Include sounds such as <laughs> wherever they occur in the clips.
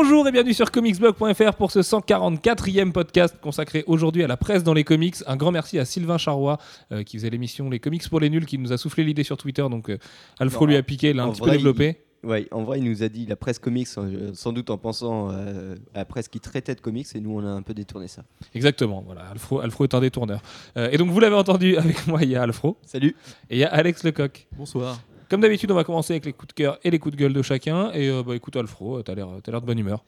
Bonjour et bienvenue sur comicsblog.fr pour ce 144e podcast consacré aujourd'hui à la presse dans les comics. Un grand merci à Sylvain Charrois euh, qui faisait l'émission Les comics pour les nuls qui nous a soufflé l'idée sur Twitter. Donc euh, Alfro lui a piqué, il l'a un en petit peu vrai, développé. Ouais, en vrai, il nous a dit la presse comics, euh, sans doute en pensant euh, à la presse qui traitait de comics, et nous, on a un peu détourné ça. Exactement, voilà, Alfro, Alfro est un détourneur. Euh, et donc vous l'avez entendu <laughs> avec moi, il y a Alfro Salut et il y a Alex Lecoq. Bonsoir. Comme d'habitude, on va commencer avec les coups de cœur et les coups de gueule de chacun. Et euh, bah, écoute Alfro, t'as l'air, t'as l'air de bonne humeur.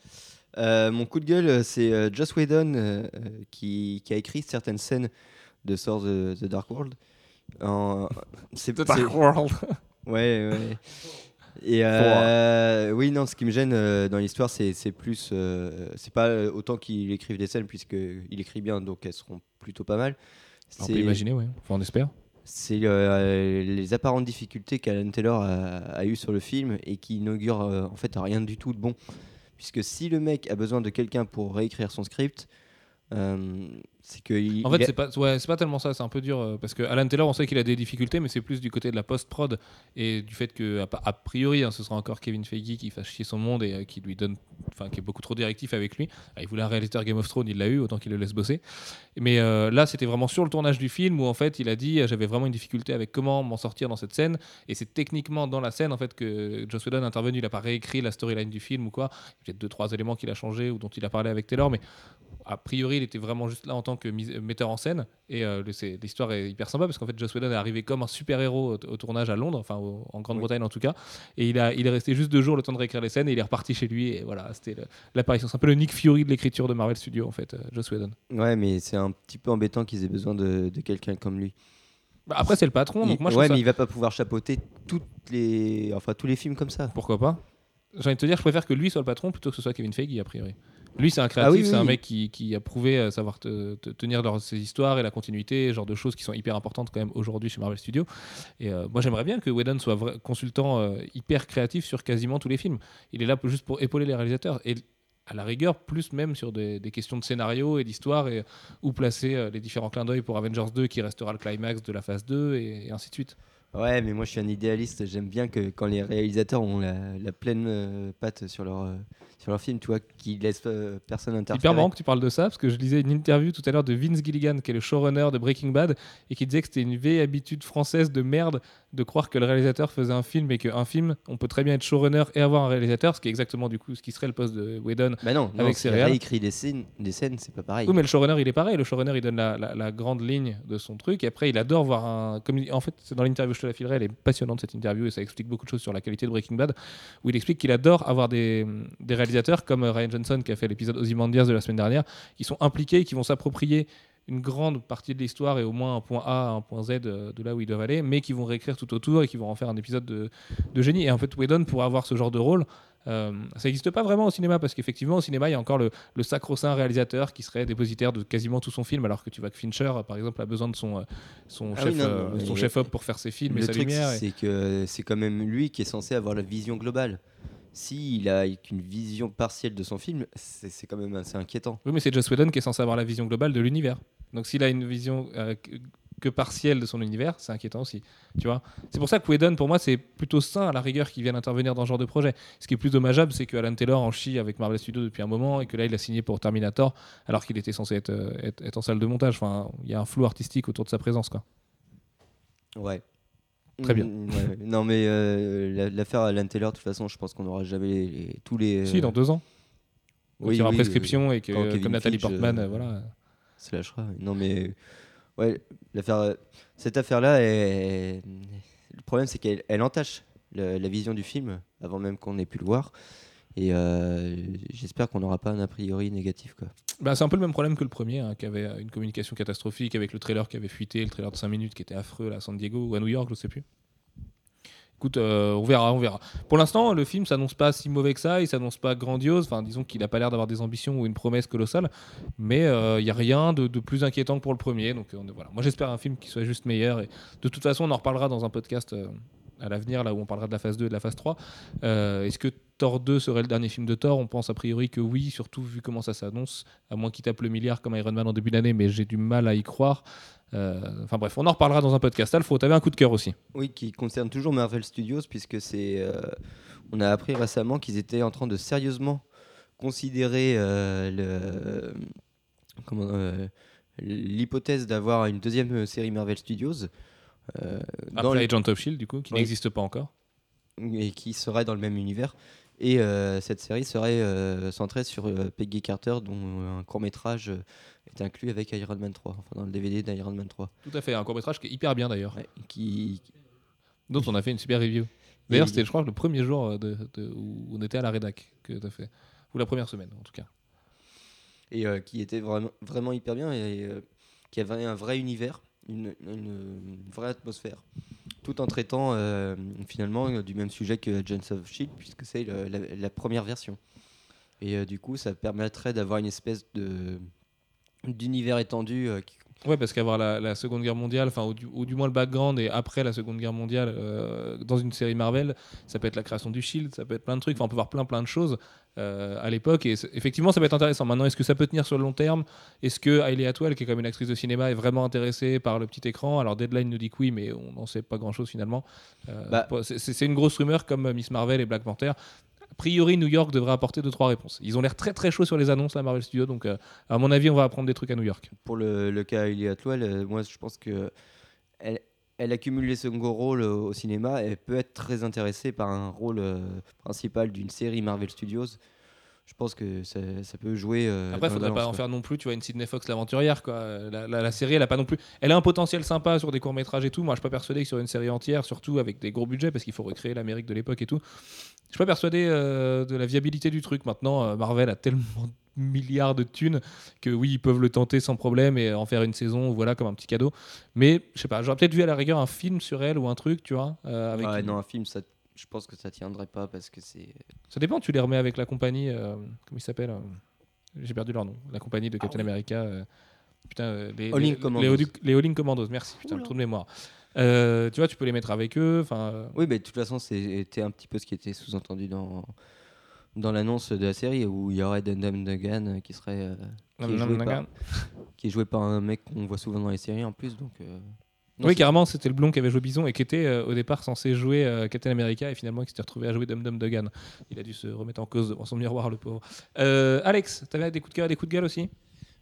Euh, Mon coup de gueule, euh, c'est euh, Joss Whedon qui, qui a écrit certaines scènes de Swords of the Dark World. En- C'est c'est- World. <laughs> Ouais, ouais. Et euh, oui, non, ce qui me gêne euh, dans l'histoire, c'est c'est plus. euh, c'est pas autant qu'il écrive des scènes, puisqu'il écrit bien, donc elles seront plutôt pas mal. On peut C'est- imaginer, ouais. Enfin, on espère. C'est euh, les apparentes difficultés qu'Alan Taylor a, eues sur le film et qui inaugurent euh, en fait rien du tout de bon. Puisque si le mec a besoin de quelqu'un pour réécrire son script, euh, c'est que. il- En fait, a- c'est pas, ouais, c'est pas tellement ça, c'est un peu dur euh, parce que Alan Taylor, on sait qu'il a des difficultés, mais c'est plus du côté de la post-prod et du fait que, a, a priori, hein, ce sera encore Kevin Feige qui fasse chier son monde et euh, qui lui donne, enfin, qui est beaucoup trop directif avec lui. Ah, il voulait un réalisateur Game of Thrones, il l'a eu, autant qu'il le laisse bosser. Mais euh, là, c'était vraiment sur le tournage du film où en fait, il a dit, j'avais vraiment une difficulté avec comment m'en sortir dans cette scène, et c'est techniquement dans la scène en fait que Joss Whedon est intervenu, il a pas réécrit la storyline du film ou quoi. Il y a peut-être deux trois éléments qu'il a changé ou dont il a parlé avec Taylor, mais a priori, il était vraiment juste là en tant que mis- metteur en scène. Et euh, l'histoire est hyper sympa parce qu'en fait, Joss Whedon est arrivé comme un super-héros au, au tournage à Londres, enfin au- en Grande-Bretagne en tout cas. Et il, a, il est resté juste deux jours le temps de réécrire les scènes et il est reparti chez lui. Et voilà, c'était l'apparition. C'est un peu le Nick Fury de l'écriture de Marvel Studios en fait, euh, Joss Whedon. Ouais, mais c'est un petit peu embêtant qu'ils aient besoin de, de quelqu'un comme lui. Bah, après, c'est le patron, donc Il- moi je ouais, mais ça- il va pas pouvoir chapeauter toutes les, enfin tous les films comme ça. Pourquoi pas? J'ai envie de te dire, je préfère que lui soit le patron plutôt que ce soit Kevin Feige a priori. Lui, c'est un créatif, Ah oui, c'est un oui. mec qui, qui a prouvé euh, savoir te- te- tenir leur, ses histoires et la continuité, genre de choses qui sont hyper importantes quand même aujourd'hui chez Marvel Studios. Et euh, moi, j'aimerais bien que Whedon soit vrai- consultant euh, hyper créatif sur quasiment tous les films. Il est là juste pour épauler les réalisateurs. Et à la rigueur, plus même sur des, des questions de scénario et d'histoire, et où placer euh, les différents clins d'œil pour Avengers 2 qui restera le climax de la phase 2, et, et ainsi de suite. Ouais, mais moi je suis un idéaliste. J'aime bien que quand les réalisateurs ont la, la pleine euh, patte sur leur euh, sur leur film, tu vois, qu'ils laissent euh, personne interférer. Hyper marrant que tu parles de ça, parce que je lisais une interview tout à l'heure de Vince Gilligan, qui est le showrunner de Breaking Bad, et qui disait que c'était une vieille habitude française de merde de croire que le réalisateur faisait un film, et qu'un film, on peut très bien être showrunner et avoir un réalisateur, ce qui est exactement du coup ce qui serait le poste de Whedon. Bah non, Avec ses réécrit des scènes, des scènes, c'est pas pareil. Oui, mais le showrunner, il est pareil. Le showrunner, il donne la, la- la grande ligne de son truc. Et après, il adore voir un. Comme il- en fait, c'est dans l'interview, je te la filerai. Elle est passionnante, cette interview. Et ça explique beaucoup de choses sur la qualité de Breaking Bad. Où il explique qu'il adore avoir des, des réalisateurs comme euh, Ryan Johnson, qui a fait l'épisode Ozymandias de la semaine dernière, qui sont impliqués, qui vont s'approprier une grande partie de l'histoire et au moins un point A, un point Z euh, de là où ils doivent aller, mais qui vont réécrire tout autour et qui vont en faire un épisode de, de génie. Et en fait, Whedon, pour avoir ce genre de rôle, euh, ça n'existe pas vraiment au cinéma parce qu'effectivement au cinéma il y a encore le, le sacro-saint réalisateur qui serait dépositaire de quasiment tout son film alors que tu vois que Fincher par exemple a besoin de son, son Ah oui, chef non, euh, son chef op pour faire ses films et le sa truc, lumière et- c'est que c'est quand même lui qui est censé avoir la vision globale. S'il a qu'une vision partielle de son film, c'est quand même assez inquiétant. oui mais c'est Joss Whedon qui est censé avoir la vision globale de l'univers. Donc s'il a une vision euh, que, partielle de son univers c'est inquiétant aussi tu vois. C'est pour ça que Whedon pour moi c'est plutôt sain à la rigueur qu'il vienne intervenir dans ce genre de projet. Ce qui est plus dommageable c'est que Alan Taylor en chie avec Marvel Studios depuis un moment et que là il a signé pour Terminator alors qu'il était censé être, euh, être, être en salle de montage. Enfin il y a un flou artistique autour de sa présence quoi. Ouais. Très bien. Mm, ouais. Non, mais euh, la- l'affaire Alan Taylor, de toute façon, je pense qu'on n'aura jamais les- les- tous les. Si, dans deux ans. oui, Oui, il y aura oui, prescription et que, Kevin comme Nathalie Portman, euh, euh, voilà. Se lâchera. Non, mais. Ouais, l'affaire. Cette affaire-là, est- le problème, c'est qu'elle elle entache la, la vision du film avant même qu'on ait pu le voir. Et euh, j'espère qu'on n'aura pas un a priori négatif. Quoi. Bah, c'est un peu le même problème que le premier, hein, qui avait euh, une communication catastrophique avec le trailer qui avait fuité, le trailer de 5 minutes qui était affreux à San Diego ou à New York, je sais plus. Écoute, euh, on verra, on verra. Pour l'instant, le film s'annonce pas si mauvais que ça, il s'annonce pas grandiose. Enfin, disons qu'il a pas l'air d'avoir des ambitions ou une promesse colossale, mais il y a rien de, plus inquiétant que pour le premier. Donc euh, voilà. Moi, j'espère un film qui soit juste meilleur. De toute façon, on en reparlera dans un podcast euh, à l'avenir, là où on parlera de la phase 2 et de la phase 3. Euh, Est-ce que Thor 2 serait le dernier film de Thor On pense a priori que oui, surtout vu comment ça s'annonce, à moins qu'il tape le milliard comme Iron Man en début d'année, mais j'ai du mal à y croire. Euh, Enfin bref, on en reparlera dans un podcast. Alfro, t'avais un coup de cœur aussi. Oui, qui concerne toujours Marvel Studios, puisque c'est. euh, on a appris récemment qu'ils étaient en train de sérieusement considérer euh, l'hypothèse d'avoir une deuxième série Marvel Studios dans Après le- Agent of Shield, du coup, qui Oui. n'existe pas encore. et qui serait dans le même univers. Et euh, cette série serait euh, centrée sur euh, Peggy Carter, dont un court métrage est inclus avec Iron Man 3, enfin dans le DVD d'Iron Man 3. Tout à fait, un court-métrage qui est hyper bien d'ailleurs, Ouais, qui, dont on a fait une super review. <laughs> D'ailleurs, c'était, je crois, le premier jour de, de- où on était à la rédac que tu as fait. Ou la première semaine, en tout cas. et euh, qui était vraiment, vraiment hyper bien et euh, qui avait un vrai univers, une, vraie atmosphère, tout en traitant euh, finalement euh, du même sujet que Agents of Shield, puisque c'est la, première version. Et euh, du coup, ça permettrait d'avoir une espèce de d'univers étendu euh, Ouais, parce qu'avoir la, Seconde Guerre mondiale, enfin, ou du, moins le background et après la Seconde Guerre mondiale dans une série Marvel, ça peut être la création du Shield, ça peut être plein de trucs, on peut voir plein plein de choses euh, à l'époque et effectivement ça peut être intéressant. Maintenant, est-ce que ça peut tenir sur le long terme? Est-ce que Hailey Atwell, qui est comme une actrice de cinéma, est vraiment intéressée par le petit écran? Alors Deadline nous dit que oui, mais on n'en sait pas grand-chose finalement. Euh, Bah. c'est- une grosse rumeur comme euh, Miss Marvel et Black Panther. A priori, New York devrait apporter deux trois réponses. Ils ont l'air très très chauds sur les annonces, la Marvel Studios, donc euh, à mon avis, on va apprendre des trucs à New York. pour le, le cas Hayley Atwell, moi je pense que elle, elle accumule les seconds rôles au, au cinéma et peut être très intéressée par un rôle euh, principal d'une série Marvel Studios. Je pense que ça, ça peut jouer. euh, Après, il faudrait pas en quoi. faire non plus, tu vois, une Sidney Fox l'aventurière, quoi. La, la- la série, elle a pas non plus. Elle a un potentiel sympa sur des courts-métrages et tout. Moi, je suis pas persuadé que sur une série entière, surtout avec des gros budgets, parce qu'il faut recréer l'Amérique de l'époque et tout. Je suis pas persuadé euh, de la viabilité du truc. Maintenant, euh, Marvel a tellement de milliards de thunes que oui, ils peuvent le tenter sans problème et en faire une saison, voilà, comme un petit cadeau. Mais je sais pas, j'aurais peut-être vu à la rigueur un film sur elle ou un truc, tu vois. euh, avec Ouais, une- non, un film, ça, je pense que ça tiendrait pas parce que c'est. Ça dépend, tu les remets avec la compagnie. euh, comment il s'appelle euh, J'ai perdu leur nom. La compagnie de Captain America. euh, putain, euh, les, All les, Commandos. les les All Commandos, merci. Putain, le trou de mémoire. Euh, tu vois, tu peux les mettre avec eux. Enfin, euh, Oui, mais de toute façon, c'était un petit peu ce qui était sous-entendu dans, dans l'annonce de la série où il y aurait Dundam Dugan qui serait. euh, qui, est par, <laughs> qui est joué par un mec qu'on voit souvent dans les séries en plus. Donc, euh, non, oui, carrément, c'était le blond qui avait joué Bison et qui était euh, au départ censé jouer euh, Captain America et finalement qui s'était retrouvé à jouer Dum Dum Dugan. Il a dû se remettre en cause devant son miroir, le pauvre. Euh, Alex, t'avais des coups de cœur et des coups de gueule aussi?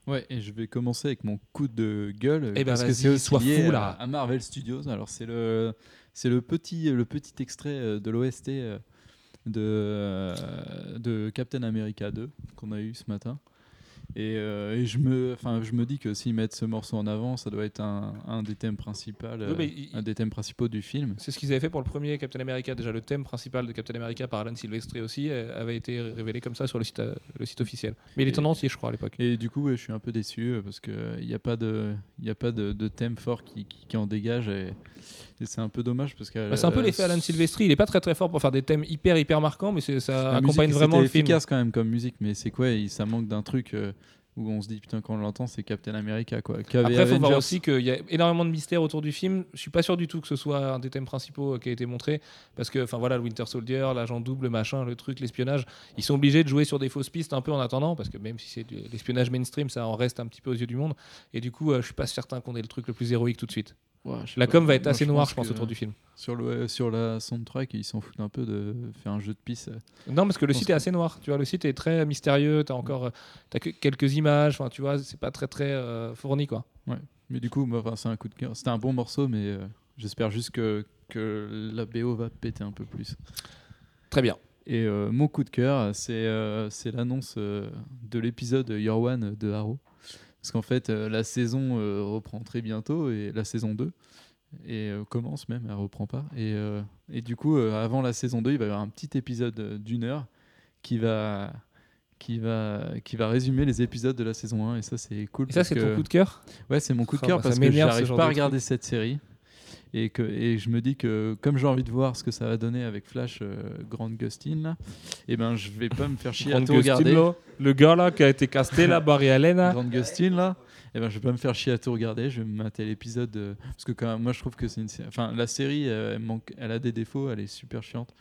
Ouais, et je vais commencer avec mon coup de gueule. Eh ben, parce que c'est aussi lié fou, à- là. À, Marvel Studios. Alors, c'est le, c'est le, petit, le petit extrait euh, de l'OST de, de Captain America 2 qu'on a eu ce matin. Et, euh, et je, me, je me dis que s'ils mettent ce morceau en avant, ça doit être un, un des thèmes principaux, euh, Oui, un des thèmes principaux du film. C'est ce qu'ils avaient fait pour le premier Captain America. Déjà, le thème principal de Captain America par Alan Silvestri aussi euh, avait été révélé comme ça sur le site, le site officiel. Mais il est Et- en entier, je crois, à l'époque. Et du coup, je suis un peu déçu parce qu'il n'y a pas de, y a pas de, de thème fort qui, qui, qui en dégage. Et, et c'est un peu dommage parce que. Bah, c'est un peu euh, l'effet Alan Silvestri. Il est pas très très fort pour faire des thèmes hyper hyper marquants, mais ça accompagne musique, vraiment le film. efficace quand même comme musique, mais c'est quoi il- Ça manque d'un truc euh, où on se dit putain quand on l'entend c'est Captain America quoi. Après, il faut voir aussi qu'il y a énormément de mystères autour du film. Je suis pas sûr du tout que ce soit un des thèmes principaux euh, qui a été montré, parce que, enfin voilà, le Winter Soldier, l'agent double, machin, le truc, l'espionnage, ils sont obligés de jouer sur des fausses pistes un peu en attendant, parce que même si c'est l'espionnage mainstream, ça en reste un petit peu aux yeux du monde. Et du coup, euh, je suis pas certain qu'on ait le truc le plus héroïque tout de suite. Ouais, La pas. com va être Moi, assez noire, je pense, autour du film. Sur le sur la soundtrack ils s'en foutent un peu de faire un jeu de piste. Non, parce que le site que- est assez noir. Tu vois, le site est très mystérieux. T'as encore, euh, t'as que quelques images. Enfin, tu vois, c'est pas très très euh, fourni, quoi. Mais du coup, enfin, c'est un coup de cœur. C'était un bon morceau, mais euh, j'espère juste que que la BO va péter un peu plus. Très bien. Et euh, mon coup de cœur, c'est euh, c'est l'annonce euh, de l'épisode Your One de Arrow. Parce qu'en fait, euh, la saison euh, reprend très bientôt, et la saison 2, et euh, commence même, elle reprend pas. Et, et du coup, avant la saison 2, il va y avoir un petit épisode d'une heure qui va, qui, va, qui va résumer les épisodes de la saison 1, et ça, c'est cool. Et ça, c'est que- ton coup de cœur? Ouais, c'est mon coup de cœur bah, parce que j'arrive pas à de regarder cette série. Et, que, et je me dis que comme j'ai envie de voir ce que ça va donner avec Flash euh, Grant Gustin, là, et ben je vais pas me faire chier à tout regarder. Là, le gars là qui a été casté là, Barry Allen. là. Grant Gustin là, et ben je vais pas me faire chier à tout regarder. Je vais me mater l'épisode de- parce que quand même, moi je trouve que c'est une, sé- enfin la série, euh, elle manque, elle a des défauts, elle est super chiante.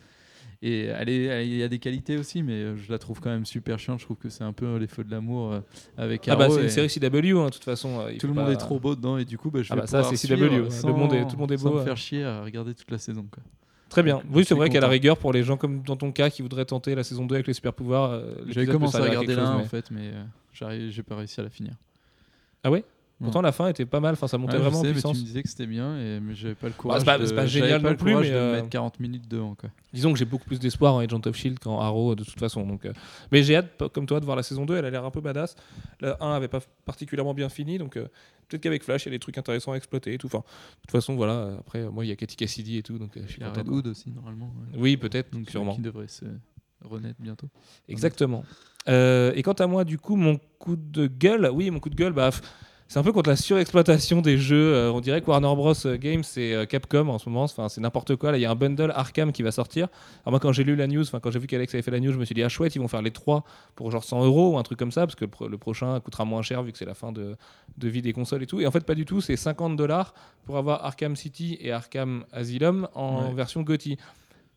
Et elle est, elle- il y a des qualités aussi, mais euh, je la trouve quand même super chiante. Je trouve que c'est un peu les feux de l'amour euh, avec Ah bah c'est une série CW, hein, de toute façon. euh, tout le monde pas- est trop beau dedans et du coup bah, je Ah vais bah ça, c'est CW, sans- Le monde est- tout le monde est sans beau, me ouais. faire chier à regarder toute la saison quoi. Très bien. Oui, c'est vrai qu'à la rigueur, pour les gens comme dans ton cas qui voudraient tenter la saison 2 avec les super pouvoirs, J'avais commencé à regarder 1 chose, en mais- fait, mais j'arrive- j'ai pas réussi à la finir. Ah ouais? Pourtant, la fin était pas mal. Enfin, ça montait Ouais, vraiment en sais, mais puissance. tu me disais que c'était bien, et, mais j'avais pas le courage. c'est pas- de- c'est pas génial pas non plus, mais, de euh, mettre 40 minutes devant. Quoi. Disons que j'ai beaucoup plus d'espoir en Agent of Shield qu'en Arrow de toute façon. Donc, euh, Mais j'ai hâte, comme toi, de voir la saison 2. Elle a l'air un peu badass. La 1 avait pas particulièrement bien fini. Donc euh, peut-être qu'avec Flash, il y a des trucs intéressants à exploiter et tout. Enfin, de toute façon, voilà. Après, moi, il y a Katy Cassidy et tout. Donc je suis Il y a content. Red Hood aussi, normalement. ouais. Oui, peut-être. Donc, sûrement. Qui devrait se renaître bientôt. Exactement. Et quant à moi, du coup, mon coup de gueule, oui, mon coup de gueule, bah, c'est un peu contre la surexploitation des jeux. Euh, on dirait que Warner Bros. Games, c'est euh, Capcom en ce moment. Enfin, c'est n'importe quoi. Là, il y a un bundle Arkham qui va sortir. Alors moi, quand j'ai lu la news, enfin, quand j'ai vu qu'Alex avait fait la news, je me suis dit, ah chouette, ils vont faire les trois pour genre 100 euros ou un truc comme ça, parce que le, pro- le prochain coûtera moins cher vu que c'est la fin de, de vie des consoles et tout. Et en fait, pas du tout. C'est 50 dollars pour avoir Arkham City et Arkham Asylum en Ouais. version GOTY.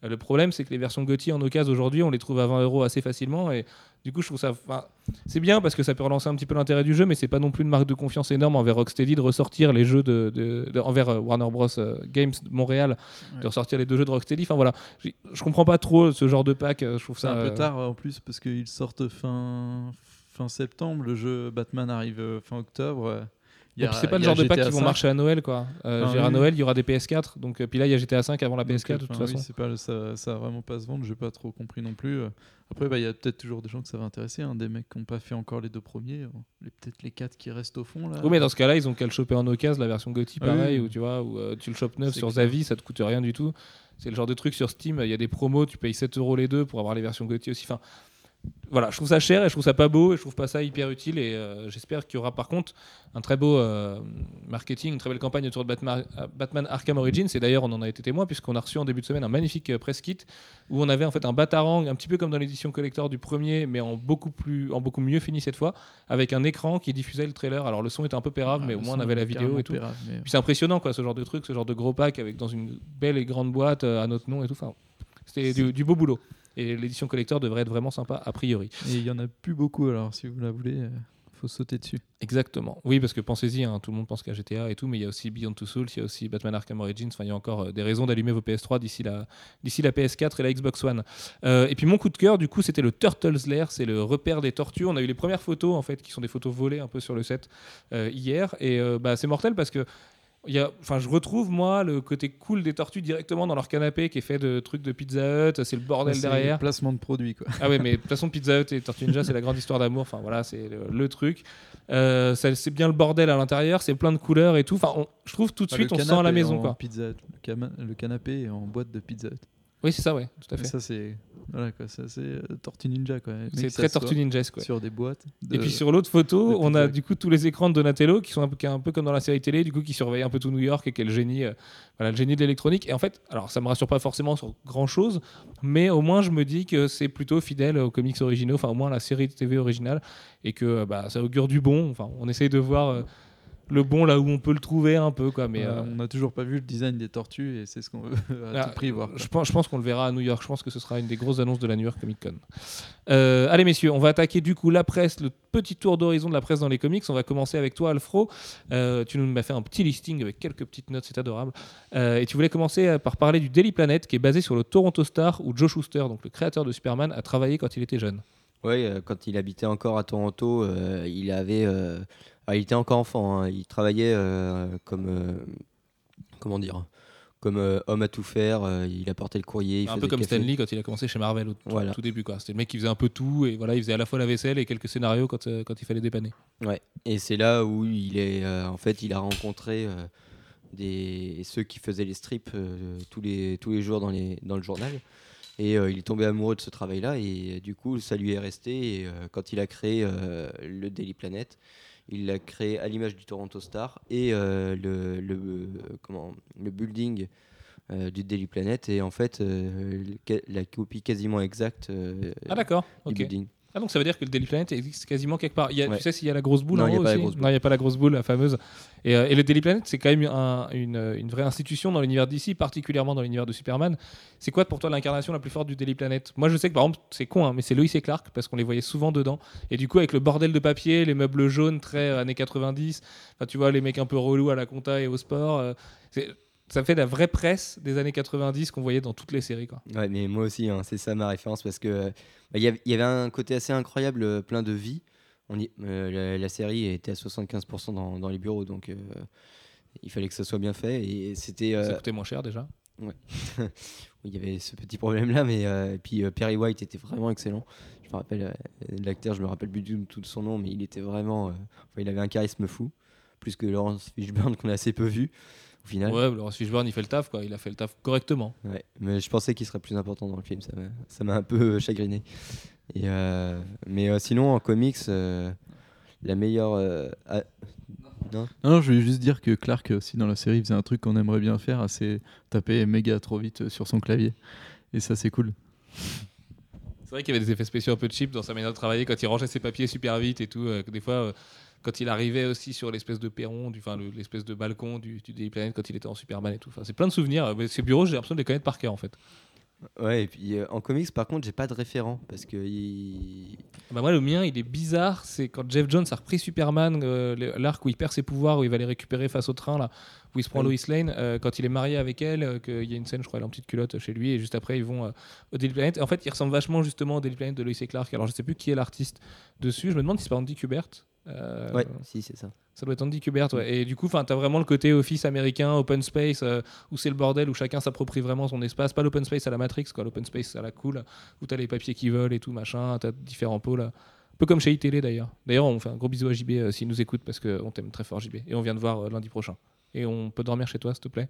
Le problème, c'est que les versions GOTY en occasion aujourd'hui, on les trouve à 20 euros assez facilement. Et du coup, je trouve ça. enfin, C'est bien parce que ça peut relancer un petit peu l'intérêt du jeu, mais c'est pas non plus une marque de confiance énorme envers Rocksteady de ressortir les jeux de. de- de- envers euh, Warner Bros. euh, Games de Montréal, Ouais. de ressortir les deux jeux de Rocksteady. Enfin voilà, je comprends pas trop ce genre de pack. euh, Je trouve ça. un peu tard en plus parce qu'ils sortent fin, fin septembre. Le jeu Batman arrive fin octobre. Y Et a- puis c'est pas le a genre de pack qui vont 5. marcher à Noël quoi. Euh, Ah à. Noël, il y aura des PS4. Donc, euh, puis là, il y a GTA 5 avant la Donc, PS4 de toute oui, façon. c'est pas, ça, ça va vraiment pas se vendre. J'ai pas trop compris non plus. euh. Après, bah, il y a peut-être toujours des gens que ça va intéresser. hein, des mecs qui n'ont pas fait encore les deux premiers. euh, Les, peut-être les quatre qui restent au fond là. Oui, mais dans ce cas-là, ils ont qu'à le choper en occasion, la version GOTY, Ah pareil, oui. ou tu vois, ou euh, tu le chopes neuf sur clair. Zavi, ça te coûte rien du tout. C'est le genre de truc sur Steam, il y a des promos, tu payes 7 euros les deux pour avoir les versions GOTY aussi. Enfin, voilà, je trouve ça cher et je trouve ça pas beau et je trouve pas ça hyper utile et euh, j'espère qu'il y aura par contre un très beau euh, marketing, une très belle campagne autour de Batman, Batman Arkham Origins et d'ailleurs on en a été témoin puisqu'on a reçu en début de semaine un magnifique euh, press kit où on avait en fait un Batarang un petit peu comme dans l'édition collector du premier mais en beaucoup plus en beaucoup mieux fini cette fois avec un écran qui diffusait le trailer. Alors le son était un peu pérable Ah, mais au moins on avait la vidéo et tout. mais- Puis c'est impressionnant, quoi, ce genre de truc, ce genre de gros pack avec dans une belle et grande boîte euh, à notre nom et tout. Enfin, c'était du, du beau boulot. Et l'édition collector devrait être vraiment sympa, a priori. Et il y en a plus beaucoup. Alors, si vous la voulez, euh, faut sauter dessus. Exactement. Oui, parce que pensez-y, hein, tout le monde pense qu'à GTA et tout, mais il y a aussi Beyond Two Souls, il y a aussi Batman Arkham Origins. Enfin, il y a encore euh, des raisons d'allumer vos PS3 d'ici la, d'ici la PS4 et la Xbox One. Euh, et puis mon coup de cœur, du coup, c'était le Turtles Lair, c'est le repère des tortues. On a eu les premières photos, en fait, qui sont des photos volées un peu sur le set euh, hier. Et bah, c'est mortel parce que il y a, enfin, je retrouve moi le côté cool des tortues directement dans leur canapé qui est fait de trucs de Pizza Hut. C'est le bordel C'est derrière. Placement de produit, quoi. Ah ouais, mais de toute façon, Pizza Hut et Tortue Ninja, c'est la grande histoire d'amour. Enfin voilà, c'est le, le truc. Euh, ça- c'est bien le bordel à l'intérieur, c'est plein de couleurs et tout. Enfin, on- je trouve tout de suite, le on se sent la maison, quoi. Pizza Hut. le, le canapé est en boîte de Pizza Hut. Oui, c'est ça, ouais, tout à Et fait. ça, c'est voilà, quoi, ça, c'est euh, Tortue Ninja. quoi. C'est très Tortue Ninja, quoi. Sur des boîtes. Et puis sur l'autre photo, on a du coup tous les écrans de Donatello qui sont un peu, un peu comme dans la série télé, du coup qui surveillent un peu tout New York et qui est le génie, euh, voilà, le génie de l'électronique. Et en fait, alors ça me rassure pas forcément sur grand chose, mais au moins je me dis que c'est plutôt fidèle aux comics originaux, enfin au moins à la série de TV originale, et que euh, bah, ça augure du bon. Enfin, on essaye de voir euh, le bon là où on peut le trouver un peu, quoi. Mais Euh, euh, on n'a toujours pas vu le design des tortues et c'est ce qu'on veut <laughs> à Ah, tout prix voir. quoi. Je pense, je pense qu'on le verra à New York. Je pense que ce sera une des grosses annonces de la New York Comic Con. Euh, allez messieurs, on va attaquer du coup la presse, le petit tour d'horizon de la presse dans les comics. On va commencer avec toi Alfro. Euh, tu nous as fait un petit listing avec quelques petites notes, c'est adorable. Euh, et tu voulais commencer par parler du Daily Planet qui est basé sur le Toronto Star où Joe Shuster, donc le créateur de Superman, a travaillé quand il était jeune. Oui, quand il habitait encore à Toronto, euh, il avait, euh, ah, il était encore enfant. hein, il travaillait euh, comme, euh, comment dire, comme euh, homme à tout faire. euh, il apportait le courrier. Il un peu comme. Stanley quand il a commencé chez Marvel au tout, Voilà. tout début. C'était le mec qui faisait un peu tout et voilà, il faisait à la fois la vaisselle et quelques scénarios quand, euh, quand il fallait dépanner. Ouais. Et c'est là où il est, en fait, il a rencontré des ceux qui faisaient les strips tous les tous les jours dans les dans le journal. Et il est tombé amoureux de ce travail-là et du coup ça lui est resté. Et quand il a créé le Daily Planet, il l'a créé à l'image du Toronto Star et euh, le, le euh, comment le building euh, du Daily Planet. Est en fait la copie quasiment exacte Ah d'accord, du building. Ah donc ça veut dire que le Daily Planet existe quasiment quelque part. Il y a, Ouais. Tu sais s'il y a la grosse boule Non, en il y a haut pas la aussi grosse boule. Non, il n'y a pas la grosse boule, la fameuse. Et, euh, et le Daily Planet, c'est quand même un- une, une vraie institution dans l'univers d'ici, particulièrement dans l'univers de Superman. C'est quoi pour toi l'incarnation la plus forte du Daily Planet? Moi je sais que par exemple, c'est con, hein, mais c'est Lois et Clark, parce qu'on les voyait souvent dedans. Et du coup, avec le bordel de papier, les meubles jaunes très euh, années 90, enfin tu vois, les mecs un peu relous à la compta et au sport. euh, c'est- ça fait la vraie presse des années 90 qu'on voyait dans toutes les séries. Quoi. Ouais, mais moi aussi, hein, c'est ça ma référence parce que bah, il y, avait- il y avait un côté assez incroyable, euh, plein de vie. On y- euh, la, la série était à 75% dans, dans les bureaux, donc euh, il fallait que ça soit bien fait. Et c'était, Ça coûtait moins cher déjà. <laughs> il y avait ce petit problème là, mais et puis Perry White était vraiment excellent. Je me rappelle l'acteur, je me rappelle plus du tout de son nom, mais il était vraiment, enfin, il avait un charisme fou, plus que Laurence Fishburne qu'on a assez peu vu au final. Ouais, Laurence Fishburne, il fait le taf, quoi. Il a fait le taf correctement. Ouais, mais je pensais qu'il serait plus important dans le film, ça m'a, ça m'a un peu euh, chagriné. Et euh, mais euh, sinon, en comics, euh, la meilleure. euh, ah, non? Non, je voulais juste dire que Clark aussi dans la série faisait un truc qu'on aimerait bien faire, c'est taper méga trop vite sur son clavier. Et ça c'est cool. C'est vrai qu'il y avait des effets spéciaux un peu cheap dans sa manière de travailler quand il rangeait ses papiers super vite et tout. euh, que des fois, euh, quand il arrivait aussi sur l'espèce de perron, du, enfin le- l'espèce de balcon du, du Daily Planet quand il était en Superman et tout. Enfin, c'est plein de souvenirs. Mais Ces bureaux, j'ai l'impression de les connaître par cœur en fait. Ouais, et puis euh, en comics, par contre, j'ai pas de référent parce que il- Bah moi, le mien, il est bizarre. C'est quand Jeff Jones a repris Superman, euh, l'arc où il perd ses pouvoirs, où il va les récupérer face au train, là, où il se prend Oui. Lois Lane, euh, quand il est marié avec elle, qu'il y a une scène, je crois, elle est en petite culotte chez lui, et juste après, ils vont au Daily Planet. Et en fait, il ressemble vachement justement au Daily Planet de Lois et Clark. Alors, je sais plus qui est l'artiste dessus. Je me demande si c'est pas Andy Kubert. Euh, ouais, si c'est ça. Ça doit être Andy Kubert, ouais. Et du coup, tu as vraiment le côté office américain, open space, euh, où c'est le bordel, où chacun s'approprie vraiment son espace. Pas l'open space à la Matrix, quoi. L'open space à la cool, où tu as les papiers qui volent et tout, machin. Tu as différents pôles. Un peu comme chez iTélé d'ailleurs. D'ailleurs, on fait un gros bisou à JB euh, s'il nous écoute parce qu'on t'aime très fort, JB. Et on vient de voir euh, lundi prochain. Et on peut dormir chez toi, s'il te plaît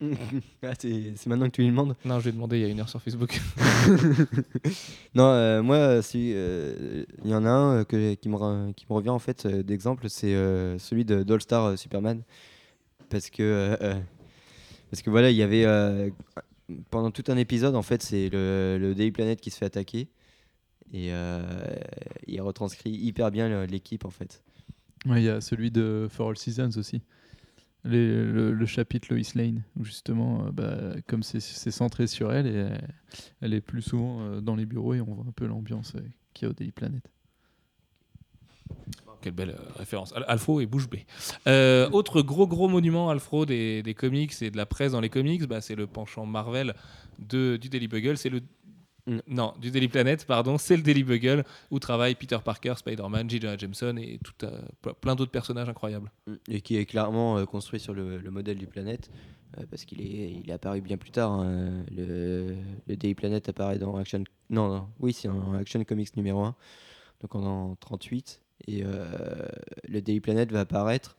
<laughs> Ah, c'est maintenant que tu lui demandes. Non, je vais demander il y a une heure sur Facebook. <laughs> Non, euh, moi, si, euh, il y en a un euh, que, qui, me, re- qui me revient en fait euh, d'exemple, c'est euh, celui de d'All Star euh, Superman. Parce que, parce que voilà, il y avait euh, pendant tout un épisode, en fait, c'est le, le Daily Planet qui se fait attaquer. Et euh, il retranscrit hyper bien l'équipe en fait. Ouais, Il y a celui de For All Seasons aussi. Le, chapitre Lois Lane, justement, euh, bah, comme c'est- centré sur elle, et elle, est plus souvent euh, dans les bureaux et on voit un peu l'ambiance euh, qu'il y a au Daily Planet. Quelle belle euh, référence. Al- et bouche bée. Euh, autre gros gros monument Alfro des, comics et de la presse dans les comics, bah, c'est le penchant Marvel de, du Daily Bugle. C'est le. Non du Daily Planet, pardon. C'est le Daily Bugle où travaillent Peter Parker, Spider-Man, J. Jonah Jameson et tout, euh, ple- plein d'autres personnages incroyables. Et qui est clairement euh, construit sur le, le modèle du Planète, euh, parce qu'il est, il est apparu bien plus tard. hein. Le, le Daily Planet apparaît dans Action. Non, non, oui, c'est en Action Comics numéro 1, donc en, en 38. Et euh, le Daily Planet va apparaître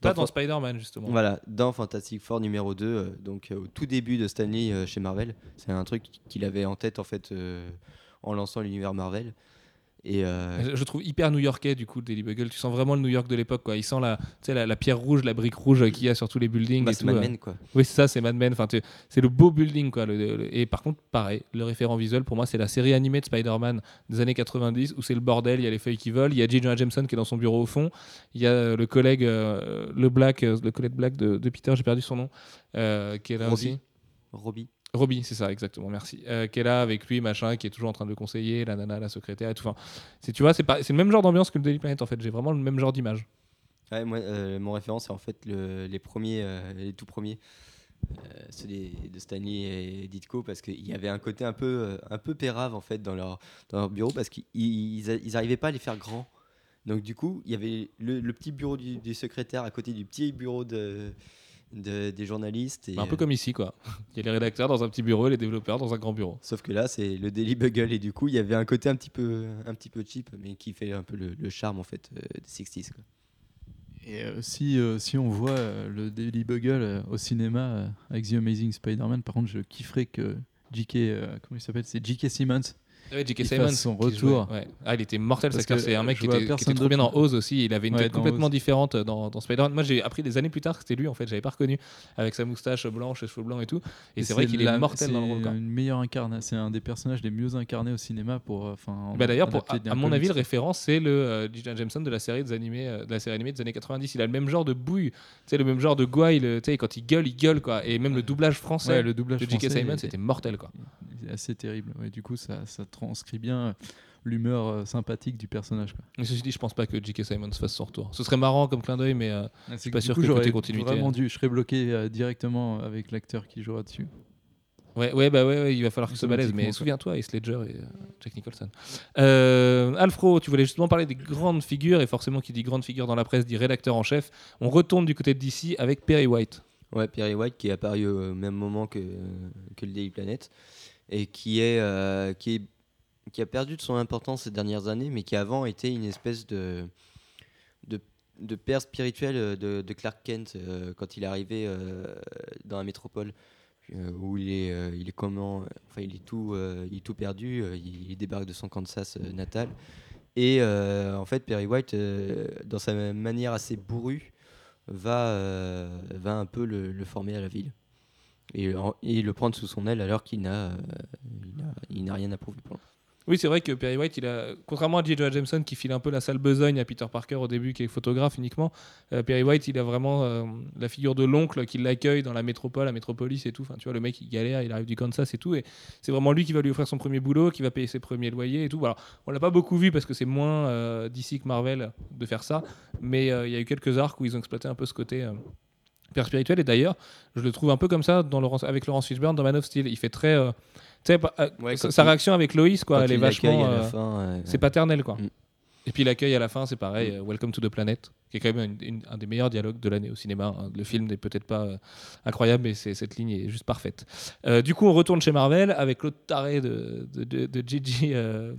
Pas dans, dans Spider-Man justement. voilà, dans Fantastic Four numéro 2, euh, donc euh, au tout début de Stanley chez Marvel. C'est un truc qu'il avait en tête en fait en lançant l'univers Marvel. Et euh, Je- trouve hyper new-yorkais du coup Daily Bugle. Tu sens vraiment le New York de l'époque quoi. Il sent la, la, la pierre rouge, la brique rouge qu'il y a sur tous les buildings. bah, c'est Mad euh. Men quoi. Oui, c'est ça, c'est Mad Men. Enfin, c'est le beau building, quoi. le- le- et par contre, pareil, le référent visuel pour moi, c'est la série animée de Spider-Man des années 90 où c'est le bordel. Il y a les feuilles qui volent. Il y a J. Jonah Jameson qui est dans son bureau au fond. Il y a euh, le collègue, euh, le Black, euh, le collègue Black de, de Peter, j'ai perdu son nom, euh, qui est là Robbie. aussi. Robbie. Robbie, c'est ça, exactement, merci. Euh, qui avec lui, machin, qui est toujours en train de le conseiller, la nana, la secrétaire et tout. Enfin, tu vois, c'est, le même genre d'ambiance que le Daily Planet en fait. J'ai vraiment le même genre d'image. Ouais, moi, euh, mon référence, c'est en fait le- les premiers, euh, les tout premiers, euh, ceux de Stanley et Ditko, parce qu'il y avait un côté un peu, un peu pérave en fait dans leur, bureau, parce qu'ils ils, a- ils arrivaient pas à les faire grands. Donc du coup, il y avait le, petit bureau du secrétaire à côté du petit bureau de, de- des journalistes. Et, Bah, un peu euh, comme ici, quoi. Il y a les rédacteurs dans un petit bureau et les développeurs dans un grand bureau. Sauf que là, c'est le Daily Bugle et du coup, il y avait un côté un petit peu, un petit peu cheap, mais qui fait un peu le, le charme en fait euh, des 60s. quoi. Et euh, si, euh, si on voit euh, le Daily Bugle euh, au cinéma euh, avec The Amazing Spider-Man, par contre, je kifferais que J.K. euh, comment il s'appelle? C'est J.K. Simmons. Ouais, J.K. Fasse son retour. ouais. Ah, il était mortel, Parce ça, que c'est un mec je qui était, qui était trop bien dans. Oz aussi. Il avait une Ouais, tête complètement Oz. différente dans, dans Spider-Man. Moi, j'ai appris des années plus tard que c'était lui, en fait. J'avais pas reconnu avec sa moustache blanche et cheveux blancs et tout. Et, c'est vrai qu'il est mortel dans le rôle. Une meilleure incarna- C'est un des personnages les mieux incarnés au cinéma pour. euh, Enfin. Bah d'ailleurs, à, mon avis, le référent, c'est le euh, J. Jonah Jameson de la série des animés, euh, de la série animée des années 90. Il a le même genre de bouille, tu le même genre de gouaille. le- Tu sais, quand il gueule, il gueule, quoi. Et même le doublage français Ouais, le doublage de J.K. est- c'était mortel, quoi. Assez terrible. Ouais, du coup, ça, ça transcrit bien. l'humeur euh, sympathique du personnage. Quoi. Mais ceci dit, je pense pas que J.K. Simons fasse son retour. Ce serait marrant comme clin d'œil, mais euh, C'est pas du sûr coup, que côté continuité, Vraiment hein. dû, je serais bloqué euh, directement avec l'acteur qui jouera dessus. ouais, ouais, bah ouais, ouais, il va falloir qu'il se balèze. Mais souviens-toi, Heath Ledger et euh, Jack Nicholson. Euh, Alfro, tu voulais justement parler des grandes figures, et forcément, qui dit grande figure dans la presse dit rédacteur en chef. On retourne du côté de DC avec Perry White. Ouais, Perry White qui est apparu au même moment que, que le Daily Planet et euh, qui, est, qui a perdu de son importance ces dernières années, mais qui avant était une espèce de, de, père spirituel euh, de, Clark Kent euh, quand il est arrivé dans la métropole. où il est, il est comment, enfin il est tout, il est tout perdu. il, débarque de son Kansas natal et en fait Perry White, dans sa manière assez bourrue, va, va un peu le former à la ville et, le prendre sous son aile alors qu'il n'a, euh, rien à prouver pour. Oui, c'est vrai que Perry White, il a, contrairement à J. Jameson qui file un peu la sale besogne à Peter Parker au début, qui est photographe uniquement, euh, Perry White, il a vraiment euh, la figure de l'oncle qui l'accueille dans la métropole, la métropolis et tout. Enfin, tu vois, le mec, il galère, il arrive du Kansas et tout. Et c'est vraiment lui qui va lui offrir son premier boulot, qui va payer ses premiers loyers et tout. Alors, on l'a pas beaucoup vu parce que c'est moins euh, DC que Marvel de faire ça. Mais il y a eu quelques arcs où ils ont exploité un peu ce côté. Père spirituel et d'ailleurs je le trouve un peu comme ça dans Laurence, avec Laurence Fishburne dans Man of Steel il fait très euh, euh, Ouais, sa, il- réaction avec Lois quoi elle est vachement euh, euh, c'est paternel quoi. Mm. Et puis l'accueil à la fin, c'est pareil, euh, Welcome to the Planet, qui est quand même une- une- un des meilleurs dialogues de l'année au cinéma. hein. Le film n'est peut-être pas euh, incroyable, mais cette ligne est juste parfaite. Euh, du coup, on retourne chez Marvel avec l'autre taré de, de, de, de Gigi, de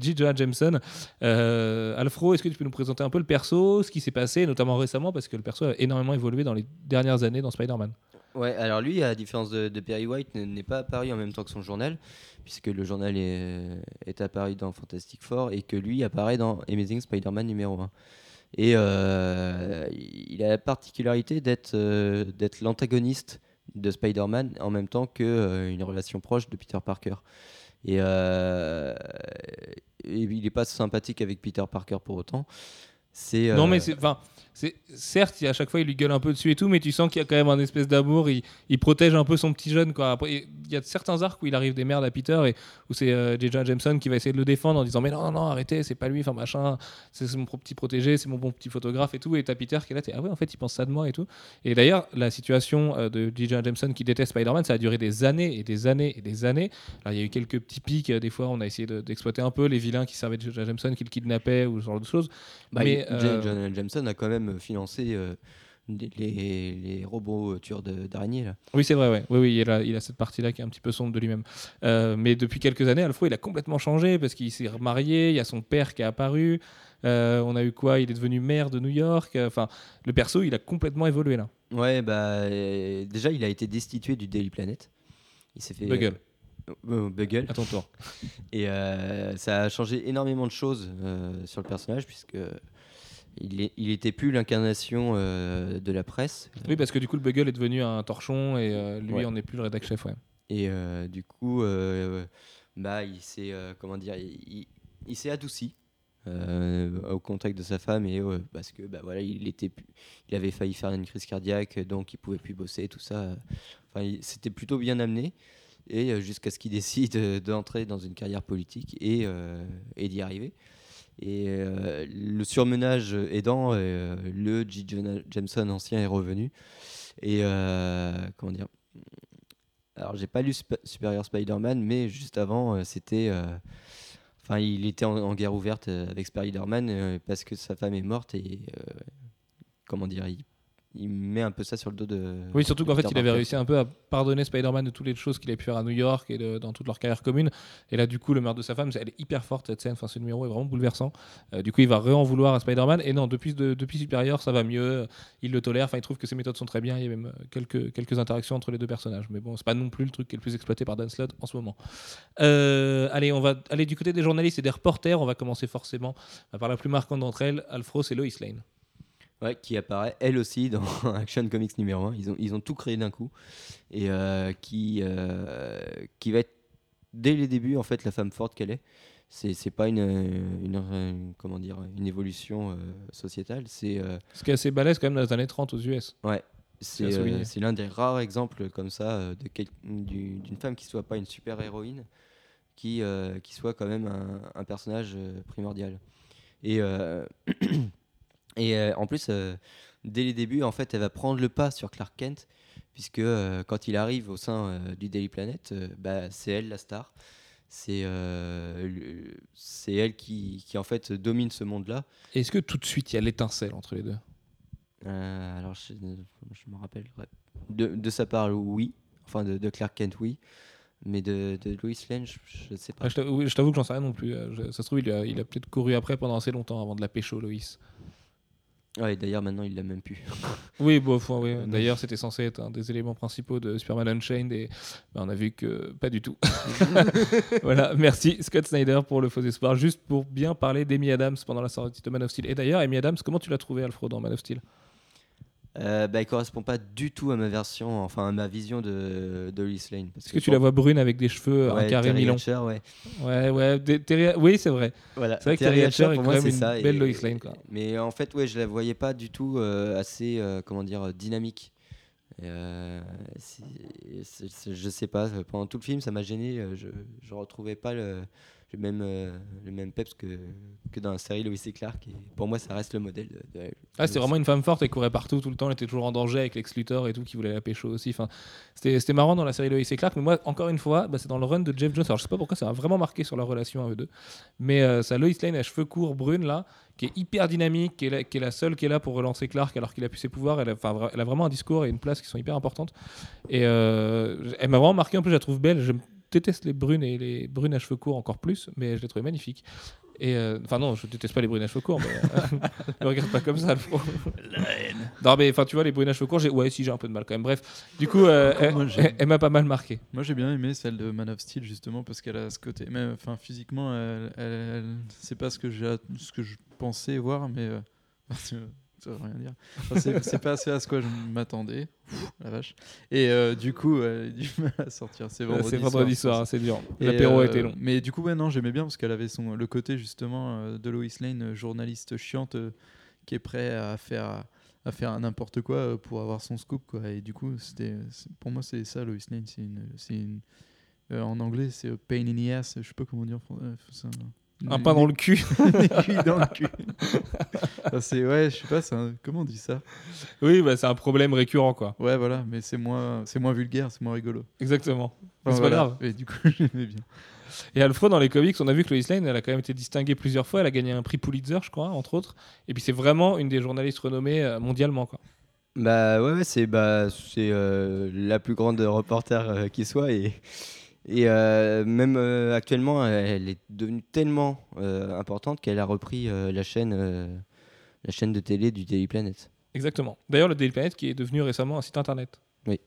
G. Jonah Jameson. Alfro, est-ce que tu peux nous présenter un peu le perso, ce qui s'est passé, notamment récemment, parce que le perso a énormément évolué dans les dernières années dans Spider-Man? Ouais, alors lui, à la différence de, Perry White, n'est pas apparu en même temps que son journal, puisque le journal est, est apparu dans Fantastic Four et que lui apparaît dans Amazing Spider-Man numéro 1. Et euh, il a la particularité d'être euh, d'être l'antagoniste de Spider-Man en même temps qu'une relation proche de Peter Parker. Et, euh, et il n'est pas sympathique avec Peter Parker pour autant. Non, euh, mais c'est. Certes, à chaque fois, il lui gueule un peu dessus et tout, mais tu sens qu'il y a quand même un espèce d'amour. Il, il protège un peu son petit jeune. Quoi. Après, il y a certains arcs où il arrive des merdes à Peter et où c'est euh, J. Jonah Jameson qui va essayer de le défendre en disant Mais non, non, non, arrêtez, c'est pas lui, enfin machin, c'est mon petit protégé, c'est mon bon petit photographe et tout. Et t'as Peter qui est là, t'es Ah ouais, en fait, il pense ça de moi et tout. Et d'ailleurs, la situation euh, de J. Jonah Jameson qui déteste Spider-Man, ça a duré des années et des années et des années. Alors, il y a eu quelques petits pics, euh, des fois, on a essayé de- d'exploiter un peu les vilains qui servaient de J. Jonah Jameson, qui le kidnappaient ou ce genre de choses. Bah, mais, il- euh, Jameson a quand même financé euh, les, robots tueurs de- d'araignées. Oui, c'est vrai, ouais. oui, oui, il a, il a cette partie-là qui est un petit peu sombre de lui-même. Euh, mais depuis quelques années, Alfro, il a complètement changé parce qu'il s'est remarié, il y a son père qui est apparu. Euh, on a eu quoi? Il est devenu maire de New York. Euh, Enfin, le perso, il a complètement évolué là. Ouais, bah euh, déjà il a été destitué du Daily Planet. Il s'est fait Bugle, euh, euh, Bugle. à ton tour. Et euh, ça a changé énormément de choses euh, sur le personnage puisque il, est, il était plus l'incarnation euh, de la presse. Oui, parce que du coup, le Bugle est devenu un torchon et euh, lui, Ouais. on n'est plus le rédac chef. Ouais. Et euh, du coup, bah, il s'est comment dire, il, s'est adouci au contact de sa femme et parce que bah voilà, il était, plus- il avait failli faire une crise cardiaque, donc il pouvait plus bosser, tout ça. Enfin, c'était plutôt bien amené et jusqu'à ce qu'il <laughs> décide d'entrer dans une carrière politique et, et d'y arriver. Et euh, le surmenage aidant, euh, le. Jonah Jameson ancien est revenu. Et euh, comment dire Alors, j'ai pas lu Superior Spider-Man, mais juste avant, c'était. Enfin, il était en, guerre ouverte avec Spider-Man parce que sa femme est morte et. comment dire il, il met un peu ça sur le dos de. Oui, surtout qu'en fait, Peter il avait Parker. réussi un peu à pardonner Spider-Man de toutes les choses qu'il avait pu faire à New York et de- dans toute leur carrière commune. Et là, du coup, le meurtre de sa femme, elle est hyper forte cette scène. Enfin, ce numéro est vraiment bouleversant. Euh, du coup, il va re-en vouloir à Spider-Man. Et non, depuis, de- depuis Superior, ça va mieux. Il le tolère. Enfin, il trouve que ses méthodes sont très bien. Il y a même euh, quelques, quelques interactions entre les deux personnages. Mais bon, c'est pas non plus le truc qui est le plus exploité par Dan Slott en ce moment. Euh, allez, on va aller du côté des journalistes et des reporters. On va commencer forcément par la plus marquante d'entre elles. Alfro, c'est Lois Lane. Ouais, qui apparaît elle aussi dans <laughs> Action Comics numéro 1. Ils ont, ils ont tout créé d'un coup. Et euh, qui, euh, qui va être, dès les débuts, en fait, la femme forte qu'elle est. C'est, c'est pas une, une, une- comment dire, une évolution euh, sociétale. C'est, Ce qui est assez balèze quand même dans les années 30 aux US. ouais, C'est c'est, l'un des rares exemples comme ça de quel- du- d'une femme qui soit pas une super héroïne, qui, qui soit quand même un, un personnage primordial. Et, <clears throat> et euh, en plus, euh, dès les débuts, en fait, elle va prendre le pas sur Clark Kent, puisque euh, quand il arrive au sein du Daily Planet, bah, c'est elle la star. C'est le- c'est elle qui, qui, en fait, domine ce monde-là. Est-ce que tout de suite il y a l'étincelle entre les deux? Alors, je, je me rappelle. ouais. De, de sa part, oui. Enfin, de, de Clark Kent, oui. Mais de, de Lois Lane, je, je sais pas. Ouais, je t'avoue que j'en sais rien non plus. Je- ça se trouve, il a, il a peut-être couru après pendant assez longtemps avant de la pécho, Loïs. Ouais, d'ailleurs, maintenant, il l'a même plus. <laughs> Oui, bon, enfin, oui. D'ailleurs, c'était censé être un des éléments principaux de Superman Unchained et bah, on a vu que pas du tout. <laughs> <laughs> voilà, merci Scott Snyder pour le faux espoir. Juste pour bien parler d'Amy Adams pendant la sortie de Man of Steel. Et d'ailleurs, Amy Adams, comment tu l'as trouvé, Alfred, dans Man of Steel? Euh, bah, il correspond pas du tout à ma version, enfin à ma vision de, de Lois Lane. Parce Est-ce que tu la vois brune avec des cheveux, un ouais, carré Terry Hatcher, ouais. Ouais, Terry- Oui, c'est vrai. Voilà. C'est vrai que Terry Hatcher est pour quand moi, même c'est une ça. belle et- Lois Lane, quoi. Mais en fait, ouais, je la voyais pas du tout euh, assez, euh, comment dire, euh, dynamique. Euh, c'est- je sais pas, pendant tout le film, ça m'a gêné. euh, Je, je retrouvais pas le, le même, euh, le même peps que, que dans la série Lois et Clark. Et pour moi, ça reste le modèle de. de- Ah, c'était de- vraiment une femme forte, elle courait partout tout le temps, elle était toujours en danger avec Lex Luthor et tout, qui voulait la pécho aussi. Enfin, c'était marrant dans la série Lois et Clark, mais moi, encore une fois, bah, c'est dans le run de Jeff Jones. Alors, je sais pas pourquoi ça a vraiment marqué sur leur relation à eux deux, mais euh, sa Lois Lane à cheveux courts, brune, là, qui est hyper dynamique, qui est, la, qui est la seule qui est là pour relancer Clark alors qu'il a pu ses pouvoirs. Elle a, elle a vraiment un discours et une place qui sont hyper importantes. Et euh, elle m'a vraiment marqué, en plus, je la trouve belle. Je déteste les brunes et les brunes à cheveux courts encore plus, mais je l'ai trouvée magnifique. Et euh, enfin non, je déteste pas les brunes à cheveux courts, mais euh, <laughs> ne regarde pas comme ça. Alfred. Non mais enfin tu vois les brunes à cheveux courts, j'ai ouais si j'ai un peu de mal quand même. Bref, du coup euh, elle, m'a pas mal marqué. Moi j'ai bien aimé celle de Man of Steel justement parce qu'elle a ce côté, même enfin physiquement, elle, elle- elle- c'est pas ce que j'ai, ce que je pensais voir, mais euh, <laughs> ça veut rien dire. Enfin, c'est, c'est pas assez à ce quoi je m'attendais. La vache. Et euh, du coup, elle a du mal à sortir. C'est vendredi, C'est vendredi soir, soir, c'est dur. Et, L'apéro euh, était long. Mais du coup, ouais, non, j'aimais bien parce qu'elle avait son, le côté justement euh, de Lois Lane, euh, journaliste chiante, euh, qui est prêt à faire, à faire n'importe quoi euh, pour avoir son scoop. Quoi. Et du coup, c'était, c'est- pour moi, c'est ça, Lois Lane. C'est une, c'est une- euh, en anglais, c'est pain in the ass. Je sais pas comment dire. en fran- euh, c'est un, pain dans le cul. <laughs> Dans le cul. Enfin, c'est, ouais, je sais pas, c'est un- comment on dit ça? Oui, bah, c'est un problème récurrent quoi. Ouais, voilà, mais c'est moins, c'est moins vulgaire, c'est moins rigolo. Exactement. Enfin, c'est pas grave. Et du coup, <laughs> j'aimais bien. Et Alfred dans les comics, on a vu que Lois Lane, elle a quand même été distinguée plusieurs fois. Elle a gagné un prix Pulitzer, je crois, entre autres. Et puis c'est vraiment une des journalistes renommées euh, mondialement quoi. Bah ouais, ouais, c'est bah, c'est euh, la plus grande reporter euh, qui soit et, et euh, même euh, actuellement elle est devenue tellement euh, importante qu'elle a repris la chaîne la chaîne de télé du Daily Planet. Exactement. D'ailleurs, le Daily Planet qui est devenu récemment un site internet. Oui.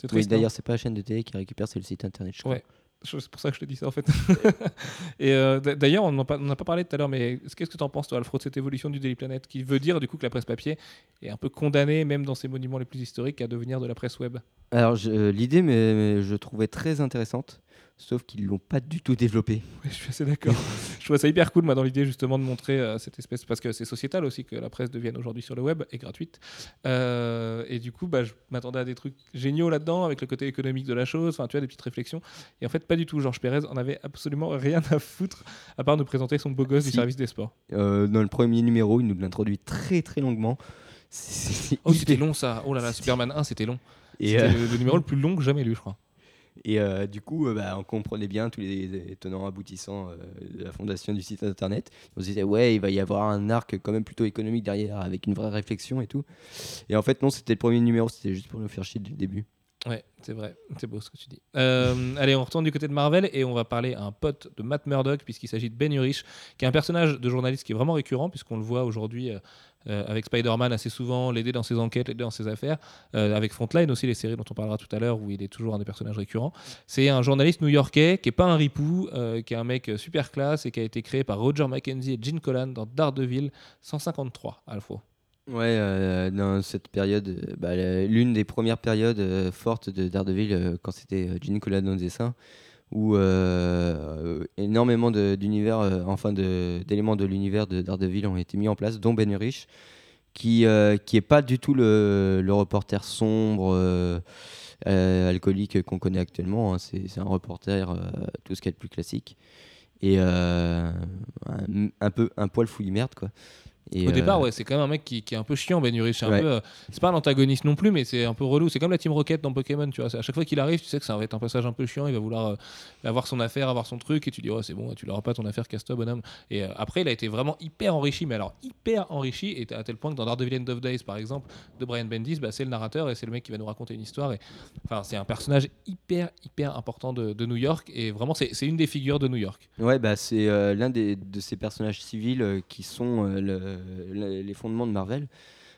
C'est Oui, triste. non d'ailleurs c'est pas la chaîne de télé qui récupère, c'est le site internet. Je crois. Ouais. C'est pour ça que je te dis ça en fait. <laughs> et euh, d'ailleurs, on n'en n'a pas parlé tout à l'heure, mais qu'est-ce que tu en penses, toi, Alfred, de cette évolution du Daily Planet qui veut dire du coup que la presse papier est un peu condamnée, même dans ses monuments les plus historiques, à devenir de la presse web? Alors l'idée, mais je trouvais très intéressante, sauf qu'ils l'ont pas du tout développée. Oui, je suis assez d'accord. <laughs> je trouve ça hyper cool, moi, dans l'idée justement de montrer euh, cette espèce, parce que c'est sociétal aussi que la presse devienne aujourd'hui sur le web et gratuite. Euh, et du coup, bah, je m'attendais à des trucs géniaux là-dedans, avec le côté économique de la chose, enfin, tu vois, des petites réflexions. Et en fait, pas du tout. Georges Pérez en avait absolument rien à foutre, à part nous présenter son beau gosse du service des sports. Euh, dans le premier numéro, il nous l'introduit très très longuement. <laughs> Oh, c'était hyper- long ça. Oh là là, Superman 1, c'était long. C'était le, le numéro le plus long que jamais lu, je crois. Et euh, du coup, euh, bah, on comprenait bien tous les tenants aboutissants euh, de la fondation du site internet. On se disait, ouais, il va y avoir un arc quand même plutôt économique derrière, avec une vraie réflexion et tout. Et en fait, non, c'était le premier numéro, c'était juste pour nous faire chier le début. Ouais, c'est vrai, c'est beau ce que tu dis. Allez, on retourne du côté de Marvel et on va parler à un pote de Matt Murdock, puisqu'il s'agit de Ben Urich, qui est un personnage de journaliste qui est vraiment récurrent, puisqu'on le voit aujourd'hui euh, avec Spider-Man assez souvent, l'aider dans ses enquêtes, l'aider dans ses affaires, euh, avec Frontline aussi, les séries dont on parlera tout à l'heure, où il est toujours un des personnages récurrents. C'est un journaliste new-yorkais qui est pas un ripou, euh, qui est un mec super classe et qui a été créé par Roger Mackenzie et Gene Colan dans Daredevil 153, Alpha. Ouais, dans cette période, bah, l'une des premières périodes fortes de Daredevil, quand c'était Gene Colan dans le dessin, où euh, euh, énormément d'univers, euh, enfin d'éléments de, l'univers de Daredevil ont été mis en place, dont Ben Urich, qui, euh, qui est pas du tout le, reporter sombre, alcoolique qu'on connaît actuellement. hein. C'est un reporter, tout ce qu'il y a de plus classique. Et un, peu un poil fouille merde, quoi. Et, Au euh, départ, ouais, c'est quand même un mec qui, qui est un peu chiant, Ben Urich. C'est un Ouais. peu, euh, c'est pas un antagoniste non plus, mais c'est un peu relou. C'est comme la Team Rocket dans Pokémon, tu vois. À chaque fois qu'il arrive, tu sais que ça va être un passage un peu chiant. Il va vouloir euh, avoir son affaire, avoir son truc, et tu dis, ouais, c'est bon, tu l'auras pas ton affaire, casse-toi, bonhomme. Et euh, après, il a été vraiment hyper enrichi, mais alors hyper enrichi, et à tel point que dans Daredevil End of Days, par exemple, de Brian Bendis, bah, c'est le narrateur et c'est le mec qui va nous raconter une histoire. Et enfin, c'est un personnage hyper, hyper important de, de New York, et vraiment, c'est une des figures de New York. Ouais, bah, c'est euh, l'un des, de ces personnages civils euh, qui sont euh, le- les fondements de Marvel.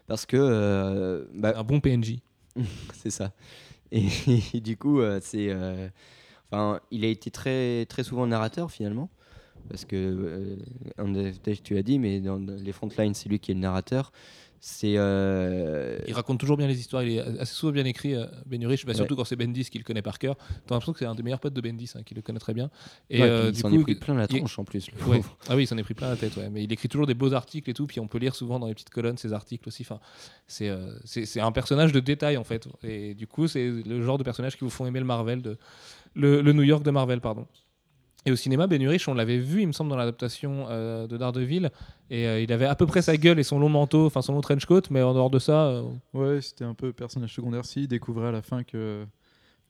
Parce que, euh, bah, Un bon PNJ. <laughs> c'est ça. Et, et du coup, euh, c'est, euh, enfin, il a été très, très souvent narrateur finalement. Parce que, euh, tu l'as dit, mais dans les frontlines, c'est lui qui est le narrateur. C'est. euh, Il raconte toujours bien les histoires, il est assez souvent bien écrit, euh, Ben Urich, bah, surtout quand c'est Bendis qui le connaît par cœur. T'as l'impression que c'est un des meilleurs potes de Bendis, hein, qui le connaît très bien. Et ouais, euh, il s'en est pris plein la il- tronche en plus. Ouais. Ah oui, il s'en est pris plein la tête, mais il écrit toujours des beaux articles et tout, puis on peut lire souvent dans les petites colonnes ses articles aussi. Enfin, c'est euh, un personnage de détail en fait, et du coup, c'est le genre de personnage qui vous font aimer le Marvel, de, le, le New York de Marvel, pardon. Et au cinéma, Ben Urich, on l'avait vu, il me semble, dans l'adaptation euh, de Daredevil, et euh, il avait à peu près sa gueule et son long manteau, enfin son long trench coat, mais en dehors de ça, euh, Ouais, c'était un peu personnage secondaire. Si, il découvrait à la fin que,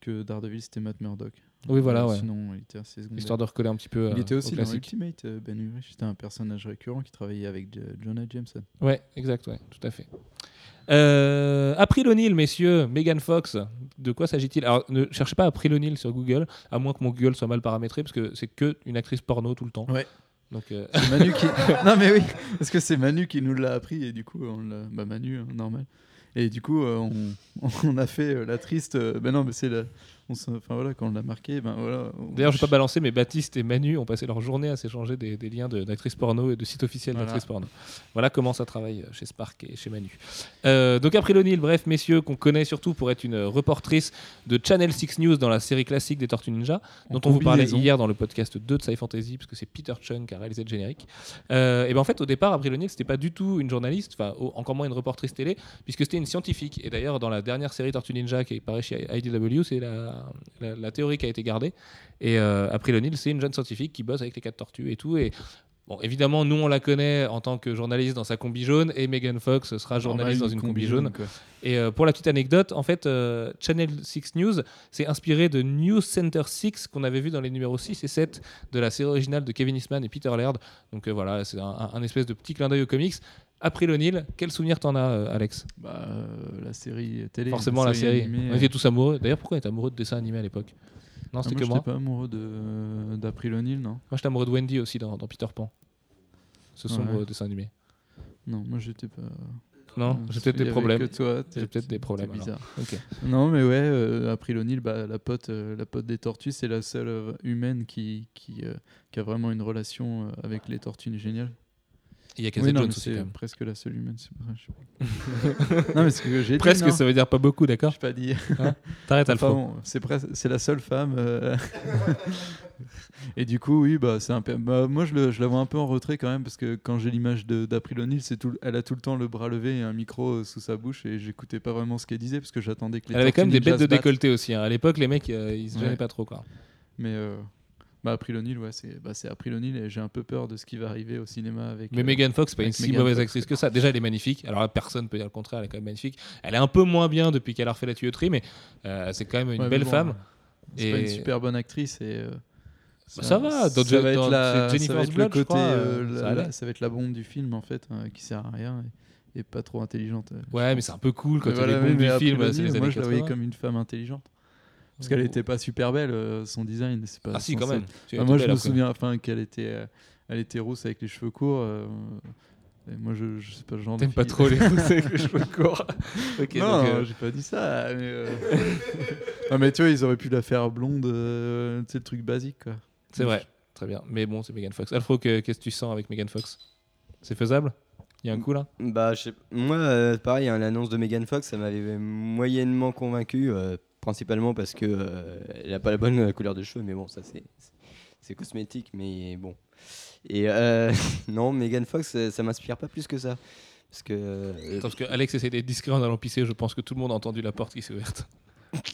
que Daredevil c'était Matt Murdock. Oui, voilà, Euh, ouais. Sinon, il était assez secondaire. histoire de recoller un petit peu. Il était aussi au dans classique. Ultimate, euh, Ben Urich. C'était un personnage récurrent qui travaillait avec euh, Jonah Jameson. Ouais, exact, ouais, tout à fait. Euh, April O'Neil, messieurs, Megan Fox, de quoi s'agit-il? Alors, ne cherchez pas April O'Neil sur Google, à moins que mon Google soit mal paramétré, parce que c'est que une actrice porno tout le temps. Ouais. Donc, euh, C'est Manu qui. <laughs> non, mais oui, parce que c'est Manu qui nous l'a appris et du coup, on l'a. Bah, Manu, hein, normal. Et du coup, euh, on, <laughs> on a fait euh, la triste. euh, ben non, mais c'est la. On s'en- Enfin voilà, quand on l'a marqué, ben voilà. D'ailleurs, je vais pas balancer, mais Baptiste et Manu ont passé leur journée à s'échanger des, des liens de- d'actrices porno et de sites officiels Voilà. d'actrices porno. Voilà comment ça travaille chez Spark et chez Manu. Euh, donc April O'Neil, bref, messieurs, qu'on connaît surtout pour être une reportrice de Channel 6 News dans la série classique des Tortues Ninja, dont on vous parlait hier dans le podcast 2 de Sci Fantasy, parce que c'est Peter Chung qui a réalisé le générique. Euh, et ben en fait, au départ, April O'Neil, c'était pas du tout une journaliste, enfin encore moins une reportrice télé, puisque c'était une scientifique. Et d'ailleurs, dans la dernière série Tortue Ninja qui paraît chez IDW, c'est la, la, la théorie qui a été gardée. Et euh, April O'Neil, c'est une jeune scientifique qui bosse avec les quatre tortues et tout. Et bon, évidemment, nous on la connaît en tant que journaliste dans sa combi jaune, et Megan Fox sera journaliste dans une combi jaune. Et euh, pour la petite anecdote, en fait, euh, Channel 6 News s'est inspiré de News Center 6 qu'on avait vu dans les numéros 6 et 7 de la série originale de Kevin Eastman et Peter Laird. Donc euh, voilà, c'est un, un- un espèce de petit clin d'œil aux comics. April O'Neil, quel souvenir t'en as, euh, Alex? Bah, euh, la série télé. Forcément la série. animée, On était tous amoureux. D'ailleurs, pourquoi on était amoureux de dessins animés à l'époque? Non, Ah, c'était moi, que j'étais moi. pas amoureux d'April O'Neil, non. Moi, j'étais amoureux de Wendy aussi dans, dans Peter Pan. Ce sombre Ouais. dessin animé. Non, moi j'étais pas. Non, Euh, j'ai peut-être des problèmes. J'ai peut-être des problèmes, bizarre. <laughs> Non, mais ouais, euh, April O'Neil, bah, la pote, euh, la pote des tortues, c'est la seule euh, humaine qui qui, qui a vraiment une relation avec les tortues géniales. Il y a Oui, Casey non, Jones aussi, c'est quand même. presque la seule humaine. je <laughs> non, mais ce que j'ai Presque, ça veut dire pas beaucoup, d'accord j'ai pas dit. T'arrêtes, Enfin, Alpha. bon, c'est pres- c'est la seule femme. euh, <laughs> Et du coup, oui, bah, c'est un peu. bah, moi, je, le- je la vois un peu en retrait quand même parce que quand j'ai l'image de- d'April O'Neil, c'est tout. Elle a tout le temps le bras levé et un micro euh, sous sa bouche et j'écoutais pas vraiment ce qu'elle disait parce que j'attendais que les. Elle avait quand même des bêtes de décolleté aussi. hein. À l'époque, les mecs, euh, ils se gênaient Ouais. pas trop. Quoi. Mais euh, bah, April O'Neil, ouais, c'est bah, April O'Neil et j'ai un peu peur de ce qui va arriver au cinéma avec. Mais euh, Megan Fox, pas une si Megan mauvaise Fox. actrice que ça. Déjà, elle est magnifique. Alors là, personne peut dire le contraire. Elle est quand même magnifique. Elle est un peu moins bien depuis qu'elle a refait la tuyauterie, mais euh, c'est quand même une ouais, belle bon, femme. C'est pas Et- une super bonne actrice et. euh, Bah, ça va, ça va dans- être la, c'est ça va être Blood, côté, la- ça allait. la- ça va être la bombe du film en fait, hein, qui sert à rien et, et pas trop intelligente. Ouais, mais c'est un peu cool quand a voilà, bombes mais du film. Moi, je la voyais 80. comme une femme intelligente. Parce qu'elle était pas super belle, euh, son design. c'est Pas Ah si, quand même. moi, je me après. souviens enfin, qu'elle était, euh, elle était rousse avec les cheveux courts. euh, et moi, je, je sais pas le genre de T'aimes pas trop les <laughs> rousses avec les cheveux courts. <laughs> Ok, non, euh, j'ai pas dit ça. Mais, euh, <laughs> non, mais tu vois, ils auraient pu la faire blonde, euh, tu sais, le truc basique, quoi. c'est vrai. Très bien. Mais bon, c'est Megan Fox. Alfro, que- qu'est-ce que tu sens avec Megan Fox? C'est faisable? Il y a un coup là? Bah, je sais- moi, euh, pareil, hein, l'annonce de Megan Fox, ça m'avait moyennement convaincu, euh, principalement parce que euh, elle a pas la bonne euh, couleur de cheveux, mais bon, ça c'est cosmétique, mais bon. Et euh, <laughs> non, Megan Fox, ça, ça m'inspire pas plus que ça, parce que euh, Parce que Alex essaie d'être discret en allant pisser. Je pense que tout le monde a entendu la porte qui s'est ouverte.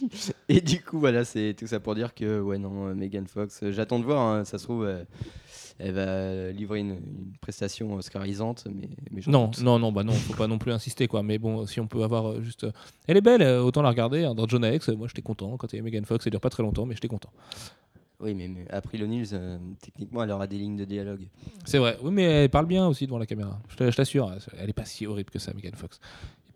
<laughs> Et du coup, voilà, c'est tout ça pour dire que, ouais, non, Megan Fox, euh, j'attends de voir, hein, ça se trouve, euh, elle va livrer une, une prestation oscarisante, mais, mais Non, doute. non, non, bah non, faut pas non plus insister quoi. Mais bon, si on peut avoir euh, juste, elle est belle, autant la regarder. hein. Dans John X, euh, moi j'étais content quand il y avait Megan Fox. Ça dure pas très longtemps, mais j'étais content. Oui, mais, mais April euh, techniquement, elle aura des lignes de dialogue. C'est vrai. Oui, mais elle parle bien aussi devant la caméra. Je t'assure, elle est pas si horrible que ça, Megan Fox.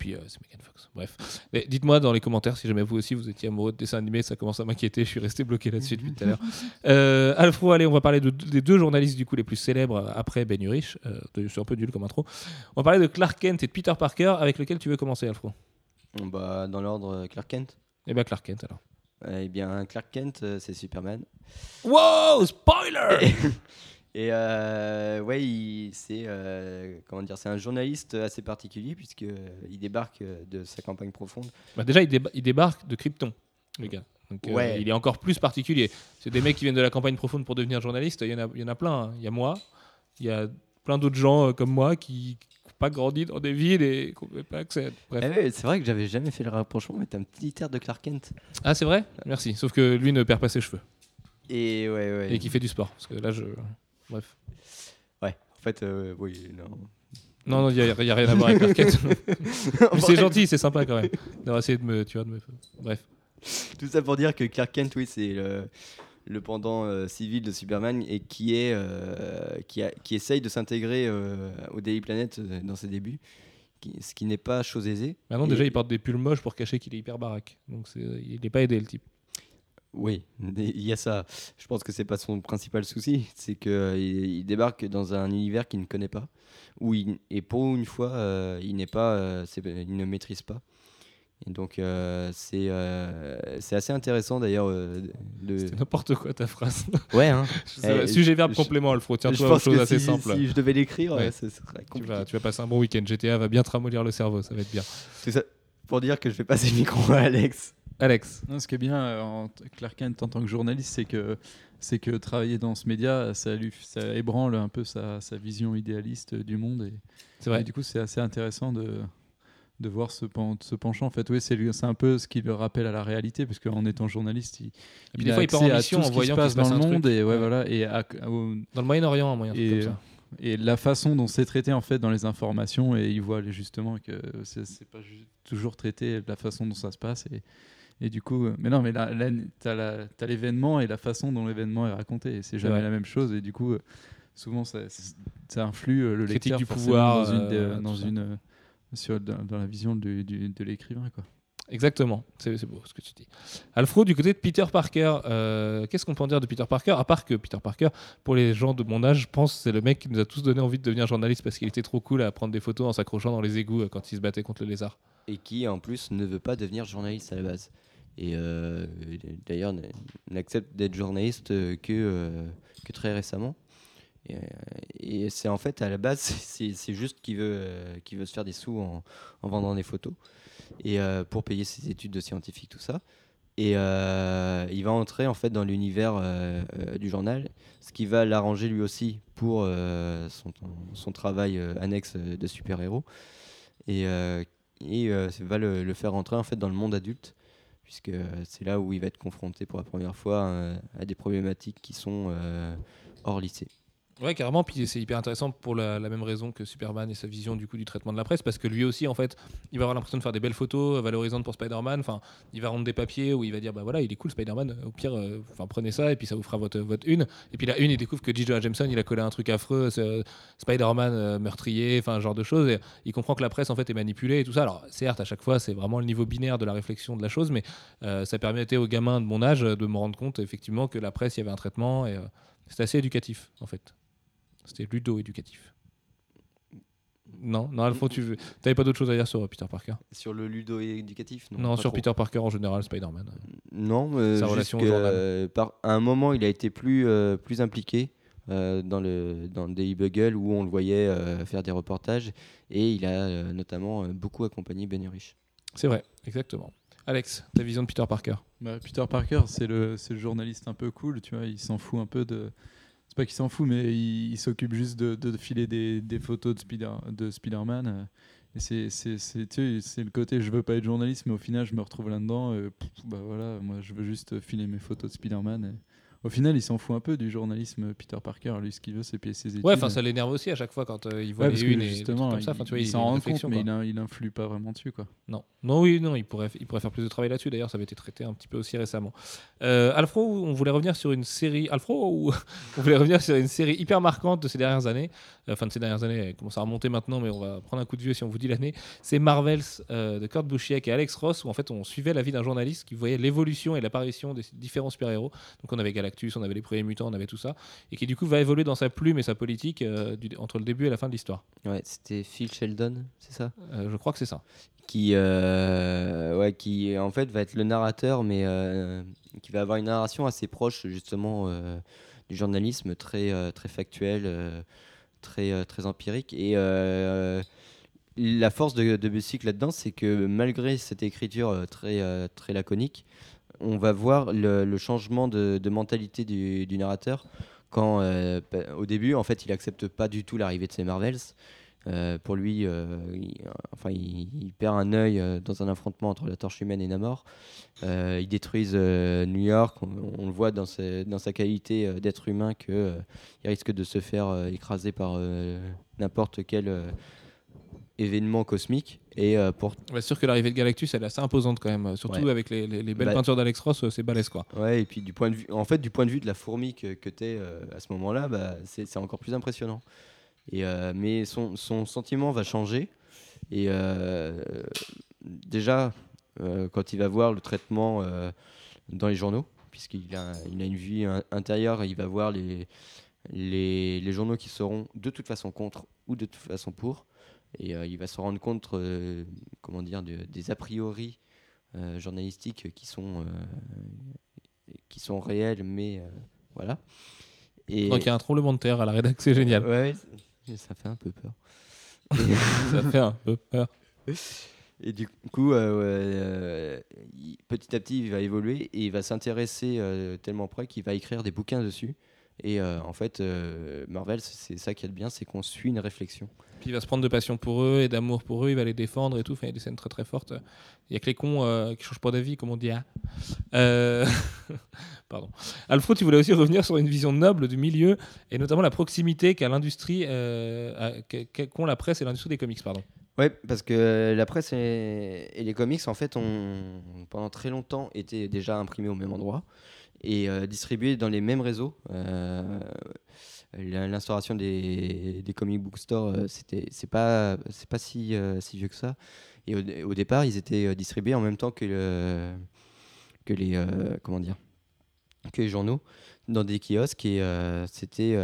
Et puis euh, c'est Megan Fox. Bref. Mais dites-moi dans les commentaires si jamais vous aussi vous étiez amoureux de dessins animés, ça commence à m'inquiéter. Je suis resté bloqué là-dessus depuis tout à l'heure. <laughs> Euh, Alfro, allez, on va parler de, des deux journalistes du coup les plus célèbres euh, après Ben Urich. Euh, c'est un peu nul comme intro. On va parler de Clark Kent et de Peter Parker, avec lequel tu veux commencer, Alfro? Bah, dans l'ordre, Clark Kent. Eh bien, Clark Kent alors. Eh bien, Clark Kent, c'est Superman. Wow, spoiler <laughs> Et euh, ouais, c'est euh, comment dire, c'est un journaliste assez particulier puisque euh, il débarque de sa campagne profonde. Bah, Déjà, il, déba- il débarque de Krypton, le gars. Donc, euh, Ouais. il est encore plus particulier. C'est des mecs qui viennent de la campagne profonde pour devenir journaliste. Il y en a, il y en a plein. hein. Il y a moi, il y a plein d'autres gens euh, comme moi qui n'ont pas grandi dans des villes et qui n'ont pas accès. Bref. Eh ouais, c'est vrai que j'avais jamais fait le rapprochement, mais t'as un petit air de Clark Kent. Ah, c'est vrai? Merci. Sauf que lui ne perd pas ses cheveux Et ouais, ouais. et qui fait du sport. Parce que là, je. Bref. Ouais, en fait, euh, oui, non. Non, non, il n'y a, rien à voir avec Kent. <laughs> Mais c'est gentil, c'est sympa quand même d'avoir essayé de me. Tu vois, de me... Bref. Tout ça pour dire que Clark Kent, oui, c'est le, le pendant euh, civil de Superman et qui est euh, qui, a- qui essaye de s'intégrer au Daily Planet dans ses débuts, ce qui n'est pas chose aisée. Maintenant, Et- déjà, il porte des pulls moches pour cacher qu'il est hyper baraque. Donc, il n'est pas aidé, le type. Oui, <laughs> il y a ça. Je pense que c'est pas son principal souci, c'est que il, débarque dans un univers qu'il ne connaît pas, où il, et pour une fois, euh, il n'est pas, euh, c'est- il ne maîtrise pas. Et donc euh, c'est c'est assez intéressant d'ailleurs. de... C'est n'importe quoi ta phrase. <laughs> Ouais, hein. <laughs> Eh, Sujet, verbe, je- complément, Alfred. Pense choses que assez si, simples. si je devais l'écrire, Ouais. ce serait Tu compliqué. vas, tu vas passer un bon week-end. GTA va bien te ramollir le cerveau, ça va être bien. Tout ça pour dire que je vais passer le micro à Alex. Alex. Non, ce qui est bien euh, en Clark Kent en tant que journaliste, c'est que c'est que travailler dans ce média, ça lui ça ébranle un peu sa, sa vision idéaliste du monde et, C'est vrai. et du coup c'est assez intéressant de de voir ce, pen- ce penchant. En fait, oui, c'est c'est un peu ce qui le rappelle à la réalité, parce qu'en étant journaliste, il, il des a fois, il part en accès à tout en ce qui se passe se passe dans le monde truc. et ouais, Ouais. voilà et à- au- Dans le Moyen-Orient, un moyen et, comme ça. et la façon dont c'est traité en fait dans les informations et il voit justement que c'est pas toujours traité de la façon dont ça se passe et, et du coup euh, mais non mais là, là t'as l'événement et la façon dont l'événement est raconté c'est jamais la même chose et du coup euh, souvent ça, ça influe euh, le Critique lecteur du pouvoir, dans une, euh, dans, tout ça. une sur, dans, dans la vision du- du- de l'écrivain quoi Exactement, c'est beau ce que tu dis. Alfro, du côté de Peter Parker, euh, qu'est-ce qu'on peut en dire de Peter Parker? À part que Peter Parker, pour les gens de mon âge, je pense c'est le mec qui nous a tous donné envie de devenir journaliste parce qu'il était trop cool à prendre des photos en s'accrochant dans les égouts quand il se battait contre le lézard. Et qui en plus ne veut pas devenir journaliste à la base. Et euh, d'ailleurs n'accepte d'être journaliste euh, que, euh, que très récemment. Et, euh, et c'est en fait à la base <laughs> c'est juste qu'il veut, qu'il veut se faire des sous en, en vendant des photos et pour payer ses études de scientifique tout ça. Et il va entrer en fait dans l'univers du journal, ce qui va l'arranger lui aussi pour son, son travail annexe de super-héros. Et et euh, va le, le faire entrer en fait dans le monde adulte puisque euh, c'est là où il va être confronté pour la première fois euh, à des problématiques qui sont hors lycée. Ouais, carrément. Puis c'est hyper intéressant pour la, même raison que Superman et sa vision du coup du traitement de la presse, parce que lui aussi, en fait, il va avoir l'impression de faire des belles photos euh, valorisantes pour Spider-Man. Enfin, il va rendre des papiers où il va dire, bah voilà, il est cool Spider-Man. Au pire, euh, enfin prenez ça et puis ça vous fera votre votre une. Et puis la une, il découvre que J. Jonah Jameson, il a collé un truc affreux, c'est, euh, Spider-Man euh, meurtrier, enfin genre de choses. Il comprend que la presse en fait est manipulée et tout ça. Alors certes, à chaque fois, c'est vraiment le niveau binaire de la réflexion de la chose, mais ça permettait aux gamins de mon âge de me rendre compte effectivement que la presse, il y avait un traitement et c'était assez éducatif en fait. C'était ludo-éducatif. Non, non, Alphonse, tu veux... t'avais pas d'autre chose à dire sur euh, Peter Parker? Sur le ludo-éducatif Non, pas sur trop. Peter Parker en général, Spider-Man. Non, euh, Sa juste relation au journal. par, à un moment, il a été plus, euh, plus impliqué euh, dans, le, dans le Daily Bugle où on le voyait euh, faire des reportages et il a euh, notamment euh, beaucoup accompagné Ben Urich. C'est vrai, exactement. Alex, ta vision de Peter Parker? Bah, Peter Parker, c'est le, c'est le journaliste un peu cool, tu vois, il s'en fout un peu de... C'est pas qu'il s'en fout, mais il, s'occupe juste de, filer des, photos de, Spider, de Spider-Man. c'est le côté je veux pas être journaliste, mais au final je me retrouve là-dedans. bah voilà, moi je veux juste filer mes photos de Spider-Man. Au final, il s'en fout un peu du journalisme Peter Parker. Lui, ce qu'il veut, c'est payer ses études. Ouais, enfin, ça l'énerve aussi à chaque fois quand euh, il voit Ouais, les unes et justement, comme ça. Enfin, tu vois, il il s'en rend compte, mais quoi. il, in- il influe pas vraiment dessus, quoi. Non, non, oui, non, il pourrait, il pourrait faire plus de travail là-dessus. D'ailleurs, ça avait été traité un petit peu aussi récemment. Euh, Alfro, on voulait revenir sur une série. Alfro, ou <laughs> on voulait revenir sur une série hyper marquante de ces dernières années. Euh, Enfin, de ces dernières années, elle commence à remonter maintenant, mais on va prendre un coup de vieux si on vous dit l'année. C'est Marvels euh, de Kurt Busiek et Alex Ross, où en fait on suivait la vie d'un journaliste qui voyait l'évolution et l'apparition des différents super-héros. Donc on avait Galactus, on avait les premiers mutants, on avait tout ça, et qui du coup va évoluer dans sa plume et sa politique euh, du- entre le début et la fin de l'histoire. Ouais, c'était Phil Sheldon, c'est ça? Euh, je crois que c'est ça. qui, euh, ouais, qui en fait va être le narrateur, mais euh, qui va avoir une narration assez proche justement euh, du journalisme, très, euh, très factuel, euh, très, euh, très empirique. Et euh, la force de, de Busiek là-dedans, c'est que malgré cette écriture euh, très, très laconique, on va voir le, changement de, de mentalité du, du narrateur. Quand, au début, en fait, il accepte pas du tout l'arrivée de ces Marvels. Euh, pour lui, euh, il, enfin, il, il perd un œil euh, dans un affrontement entre la torche humaine et Namor. Euh, ils détruisent euh, New York. On, on le voit dans, sa- dans sa qualité euh, d'être humain que euh, il risque de se faire euh, écraser par euh, n'importe quel euh, événement cosmique. Et euh, pour sûr que l'arrivée de Galactus, elle est assez imposante quand même. euh, Surtout Ouais. avec les, les- les belles Bah- peintures d'Alex Ross, euh, c'est balèze quoi. ouais, et puis du point de vue, en fait, du point de vue de la fourmi que, que t'es euh, à ce moment-là, bah, c'est encore plus impressionnant. Et euh, mais son, son sentiment va changer. Et euh, déjà, euh, quand il va voir le traitement dans les journaux, puisqu'il a, il a une vie in- intérieure, il va voir les, les, les journaux qui seront de toute façon contre ou de toute façon pour. Et euh, il va se rendre compte, euh, comment dire, de- des a priori euh, journalistiques qui sont, qui sont réels, mais voilà. Et Donc il y a un tremblement de terre à la rédac, c'est génial. ouais, ça fait un peu peur. <laughs> Ça fait un peu peur. Et du coup, euh, ouais, euh, petit à petit, il va évoluer et il va s'intéresser euh, tellement près qu'il va écrire des bouquins dessus. Et euh, en fait, euh, Marvel, c'est ça qui est de bien, c'est qu'on suit une réflexion. Puis il va se prendre de passion pour eux et d'amour pour eux, il va les défendre et tout. Enfin, il y a des scènes très très fortes. Il y a que les cons euh, qui changent pas d'avis, comme on dit. hein. Euh, <laughs> Pardon. Alfred, tu voulais aussi revenir sur une vision noble du milieu et notamment la proximité qu'a l'industrie, euh, qu'ont la presse et l'industrie des comics. Pardon. Ouais, parce que la presse et, et les comics, en fait, ont pendant très longtemps été déjà imprimés au même endroit et euh, distribués dans les mêmes réseaux. Euh, L'instauration des, des comic book stores, euh, c'était c'est pas c'est pas si si vieux que ça. Et au, au départ, ils étaient distribués en même temps que le que les comment dire que les journaux dans des kiosques et c'était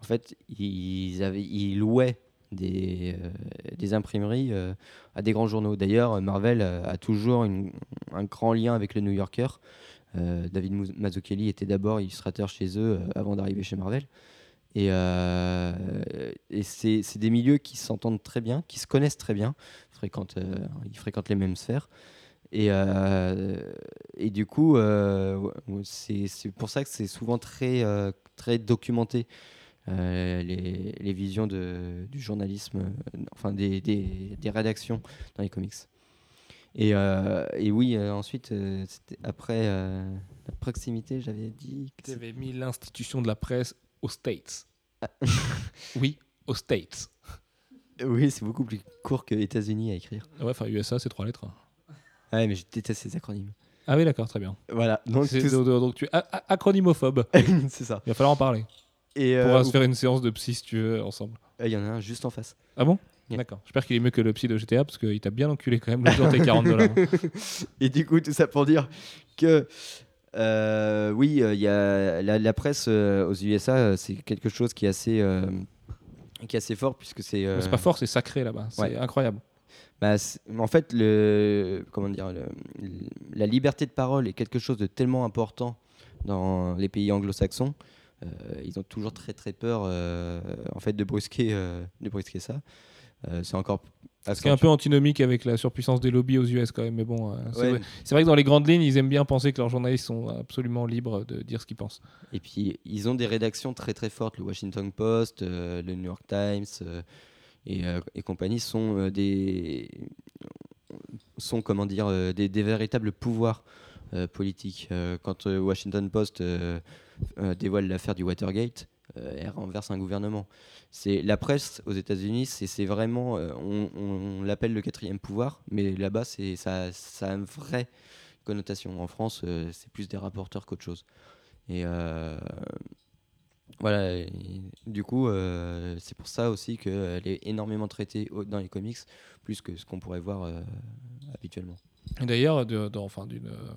en fait ils avaient ils louaient des, des imprimeries à des grands journaux. D'ailleurs, Marvel a toujours une- un grand lien avec le New Yorker. Euh, David Mazzucchelli était d'abord illustrateur chez eux euh, avant d'arriver chez Marvel. Et, euh, c'est des milieux qui s'entendent très bien, qui se connaissent très bien. Fréquentent, ils fréquentent les mêmes sphères. Et, du coup, c'est pour ça que c'est souvent très, très documenté les, visions du journalisme, enfin des, des rédactions dans les comics. Et, euh, et oui, euh, ensuite, euh, après la proximité, j'avais dit. que Tu avais mis l'institution de la presse aux States. <laughs> oui, aux States. Oui, c'est beaucoup plus court que États-Unis à écrire. Ouais, enfin, USA, c'est trois lettres. Ouais, mais je déteste ces acronymes. Ah oui, d'accord, très bien. Voilà, donc tout- tu es acronymophobe. <laughs> c'est ça. Il va falloir en parler. Et On euh, pourra se faire une séance de psy si tu veux ensemble. il y en a un juste en face. Ah bon? Yeah. D'accord. J'espère qu'il est mieux que le psy de GTA parce qu'il t'a bien enculé quand même le jour tes 40 dollars. <laughs> Et du coup, tout ça pour dire que euh, oui, euh, y a la, la presse euh, aux USA, c'est quelque chose qui est assez, qui est assez fort puisque c'est. C'est pas fort, c'est sacré là-bas. C'est Ouais. incroyable. bah, en fait, le, comment dire, le- la liberté de parole est quelque chose de tellement important dans les pays anglo-saxons. Ils ont toujours très très peur en fait de brusquer, de brusquer ça. Euh, c'est encore. Ce qui est un peu antinomique avec la surpuissance des lobbies aux US quand même. Mais bon, euh, c'est Ouais. vrai- que dans les grandes lignes, ils aiment bien penser que leurs journalistes sont absolument libres de dire ce qu'ils pensent. Et puis, ils ont des rédactions très très fortes, le Washington Post, euh, le New York Times. euh, et, euh, et compagnie sont des sont comment dire des, des véritables pouvoirs politiques. Quand Washington Post dévoile l'affaire du Watergate, elle renverse un gouvernement. C'est la presse aux États-Unis, c'est vraiment euh, on, l'appelle le quatrième pouvoir, mais là-bas c'est ça, a une vraie connotation. En France, euh, c'est plus des rapporteurs qu'autre chose. Et euh, voilà, du coup, euh, c'est pour ça aussi qu'elle est énormément traitée dans les comics, plus que ce qu'on pourrait voir euh, habituellement. D'ailleurs, enfin, d'une euh,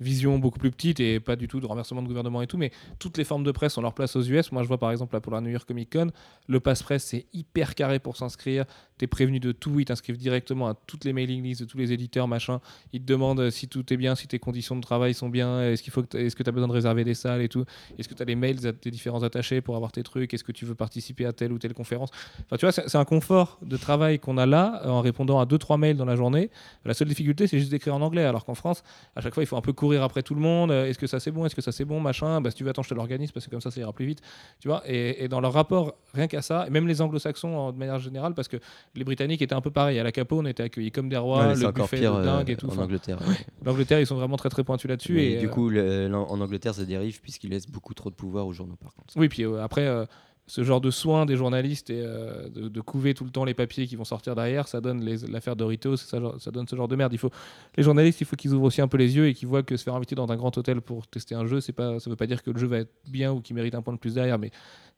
vision beaucoup plus petite et pas du tout de renversement de gouvernement et tout, mais toutes les formes de presse ont leur place aux US. Moi, je vois par exemple là, pour la New York Comic Con, le passe-presse, c'est hyper carré pour s'inscrire. Tu es prévenu de tout, ils t'inscrivent directement à toutes les mailing lists de tous les éditeurs, machin. Ils te demandent euh, si tout est bien, si tes conditions de travail sont bien, est-ce qu'il faut que est-ce que tu as besoin de réserver des salles et tout, est-ce que tu as les mails à tes différents attachés pour avoir tes trucs, est-ce que tu veux participer à telle ou telle conférence? Enfin, tu vois, c'est c'est un confort de travail qu'on a là euh, en répondant à 2-3 mails dans la journée. La seule difficulté, c'est juste d'écrire en anglais, alors qu'en France, à chaque fois, il faut un peu courir après tout le monde. Euh, Est-ce que ça c'est bon Est-ce que ça c'est bon Machin. Bah, si tu veux, attends, je te l'organise parce que comme ça, ça ira plus vite. Tu vois et, et dans leur rapport, rien qu'à ça, et même les anglo-saxons de manière générale, parce que les Britanniques étaient un peu pareils. À la Capo, on était accueillis comme des rois, Ouais, le buffet pire de euh, dingue et tout. en Angleterre. ouais. L'Angleterre, ils sont vraiment très très pointus là-dessus. Et du euh, coup, le- en Angleterre, ça dérive puisqu'ils laissent beaucoup trop de pouvoir aux journaux, par contre. Oui, puis euh, après, euh, ce genre de soin des journalistes et euh, de, couver tout le temps les papiers qui vont sortir derrière, ça donne l'affaire Doritos, ça, ça donne ce genre de merde. Il faut, les journalistes, il faut qu'ils ouvrent aussi un peu les yeux et qu'ils voient que se faire inviter dans un grand hôtel pour tester un jeu, pas, ça veut pas dire que le jeu va être bien ou qu'il mérite un point de plus derrière, mais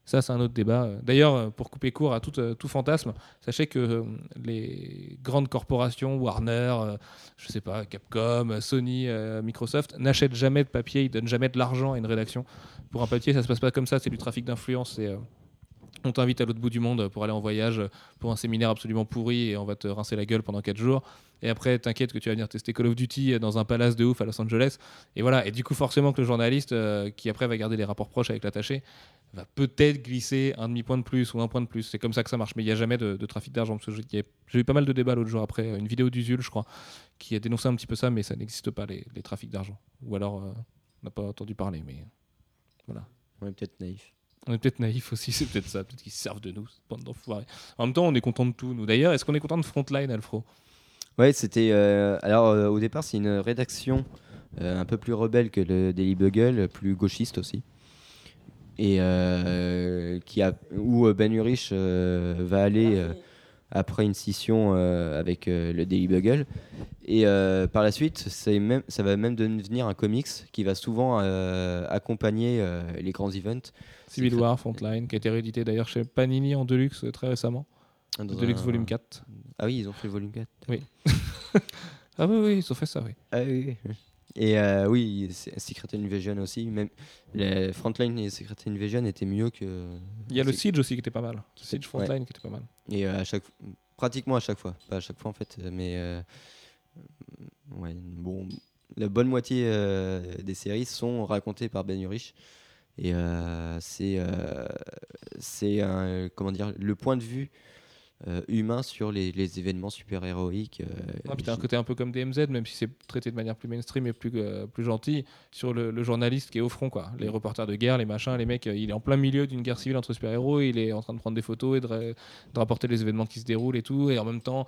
ça, c'est un autre débat. D'ailleurs, euh, pour couper court à tout, euh, tout fantasme, sachez que les grandes corporations, Warner, je sais pas, Capcom, Sony, Microsoft, n'achètent jamais de papier, ils donnent jamais de l'argent à une rédaction. Pour un papier, ça se passe pas comme ça, c'est du trafic d'influence. On t'invite à l'autre bout du monde pour aller en voyage pour un séminaire absolument pourri et on va te rincer la gueule pendant 4 jours. Et après, t'inquiète que tu vas venir tester Call of Duty dans un palace de ouf à Los Angeles. Et voilà. Et du coup, forcément que le journaliste, euh, qui après va garder les rapports proches avec l'attaché, va peut-être glisser un demi-point de plus ou un point de plus. C'est comme ça que ça marche. Mais il n'y a jamais de, trafic d'argent. J'ai- eu pas mal de débats l'autre jour après, une vidéo d'Usul, je crois, qui a dénoncé un petit peu ça, mais ça n'existe pas, les, les trafics d'argent. Ou alors, euh, on n'a pas entendu parler, mais voilà. On est peut-être naïf. On est peut-être naïf aussi, <laughs> c'est peut-être ça, peut-être qu'ils se servent de nous, cette bande d'enfoirés. En même temps, on est content de tout, nous. D'ailleurs, est-ce qu'on est content de Frontline, Alfro? Ouais, c'était. euh, alors, euh, au départ, c'est une rédaction euh, un peu plus rebelle que le Daily Bugle, plus gauchiste aussi. Et qui a, où Ben Urich va aller après une scission euh, avec euh, le Daily Bugle. Et euh, par la suite, même, ça va même devenir un comics qui va souvent accompagner les grands events. Civil War, Frontline, qui a été réédité d'ailleurs chez Panini en Deluxe très récemment. Dans Deluxe un- volume 4. Ah oui, ils ont fait le volume 4. Oui. <laughs> Ah oui, oui, ils ont fait ça, oui. Ah oui, oui, oui. Et euh, oui, Secret Invasion aussi. Même les Frontline et Secret Invasion étaient mieux que. Il y a le Siege aussi qui était pas mal. Siege Ouais. Frontline qui était pas mal. Et euh, à chaque, pratiquement à chaque fois, pas à chaque fois en fait, euh, mais euh, bon, la bonne moitié des séries sont racontées par Ben Urich. Et c'est c'est comment dire le point de vue euh, humain sur les, les événements super héroïques. Ah, puis t'as un côté un peu comme DMZ, même si c'est traité de manière plus mainstream et plus, euh, plus gentille, sur le, le journaliste qui est au front, quoi. Les reporters de guerre, les machins, les mecs, euh, il est en plein milieu d'une guerre civile entre super-héros, il est en train de prendre des photos et de, ra- de rapporter les événements qui se déroulent et tout, et en même temps,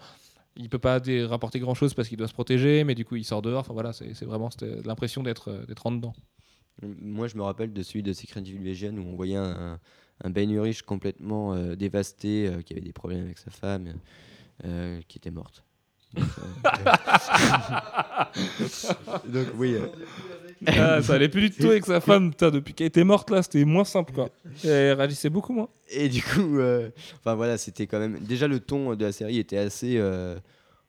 il peut pas rapporter grand-chose parce qu'il doit se protéger, mais du coup, il sort dehors. Enfin voilà, c'est vraiment l'impression d'être euh, d'être en dedans. Moi, je me rappelle de celui de Secret Invasion où on voyait un, un Ben Urich complètement euh, dévasté, euh, qui avait des problèmes avec sa femme, euh, qui était morte. Donc, euh, <laughs> Donc, oui. euh, Ah, ça allait plus du tout avec sa femme, putain, depuis qu'elle était morte là, c'était moins simple quoi. Elle réagissait beaucoup moins. Et du coup, euh, enfin voilà, c'était quand même. Déjà, le ton de la série était assez, euh,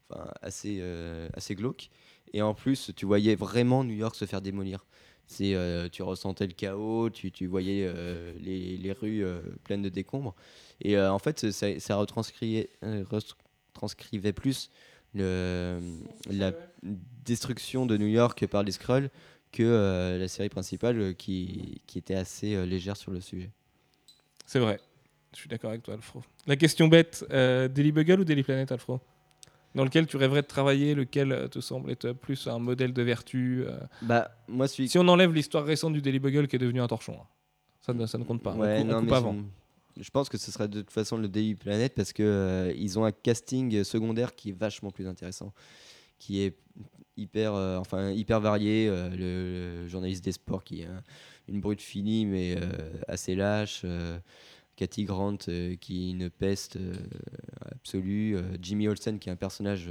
enfin, assez, euh, assez glauque. Et en plus, tu voyais vraiment New York se faire démolir. C'est, euh, tu ressentais le chaos, tu, tu voyais euh, les, les rues euh, pleines de décombres. Et en fait, ça, ça retranscrivait, plus le, la destruction de New York par les Skrulls que la série principale qui, qui était assez légère sur le sujet. C'est vrai. Je suis d'accord avec toi, Alfro. La question bête, Daily Bugle ou Daily Planet, Alfro? Dans lequel tu rêverais de travailler, lequel euh, te semble être plus un modèle de vertu euh, Bah, moi, celui Si on enlève l'histoire récente du Daily Bugle qui est devenu un torchon, hein. ça, ne, ça ne compte pas. Ouais, on on non, coupe mais avant. je pense que ce sera de toute façon le Daily Planet parce que euh, ils ont un casting secondaire qui est vachement plus intéressant, qui est hyper, euh, enfin hyper varié. euh, le, le journaliste des sports qui est un- une brute finie mais assez lâche. Cathy Grant euh, qui est une peste euh, absolue. euh, Jimmy Olsen qui est un personnage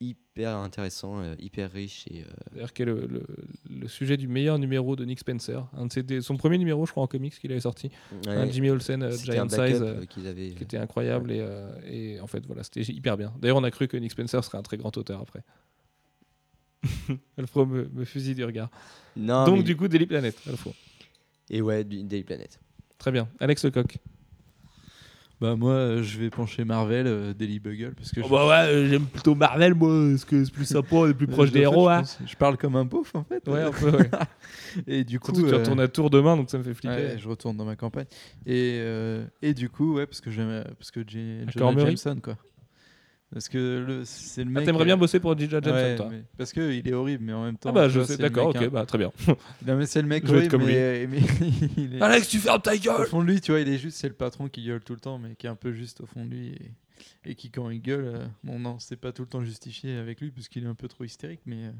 hyper intéressant, hyper riche et D'ailleurs, qui est le, le- le sujet du meilleur numéro de Nick Spencer. Un de ses- des- son premier numéro, je crois, en comics qu'il avait sorti. Un Jimmy Olsen, Giant Size. euh, avaient. qui était incroyable et, euh, et en fait voilà c'était hyper bien d'ailleurs on a cru que Nick Spencer serait un très grand auteur après <laughs> Alfro me, me fusille du regard Non, donc mais- du coup Daily Planet Alfro et ouais, Daily Planet. Très bien Alex Lecoq Bah moi, euh, je vais pencher Marvel, euh, Daily Bugle, parce que je, bah ouais j'aime plutôt Marvel moi parce que c'est plus sympa on est plus Euh, en fait, je pense- Je parle comme un beauf en fait. ouais un peu ouais. <laughs> Et du coup, surtout que tu euh, retournes à tour demain donc ça me fait flipper ouais, je retourne dans ma campagne. Et, euh, et du coup, ouais, parce que j'aime, parce que j'ai Jameson quoi. Parce que c'est le Ah, mec. t'aimerais euh, bien bosser pour J.J. Jameson ouais, toi mais- parce que il est horrible, mais en même temps. ah bah je vois, sais d'accord ok hein. bah très bien <laughs> Non mais c'est le mec <laughs> Je horrible, comme lui. mais, mais <laughs> il est- Alex tu fermes ta Au gueule fond de lui, tu vois, il est juste, c'est le patron qui gueule tout le temps, mais qui est un peu juste au fond de lui. Et, et qui, quand il gueule, euh, bon, non, c'est pas tout le temps justifié avec lui, parce qu'il est un peu trop hystérique, mais, euh,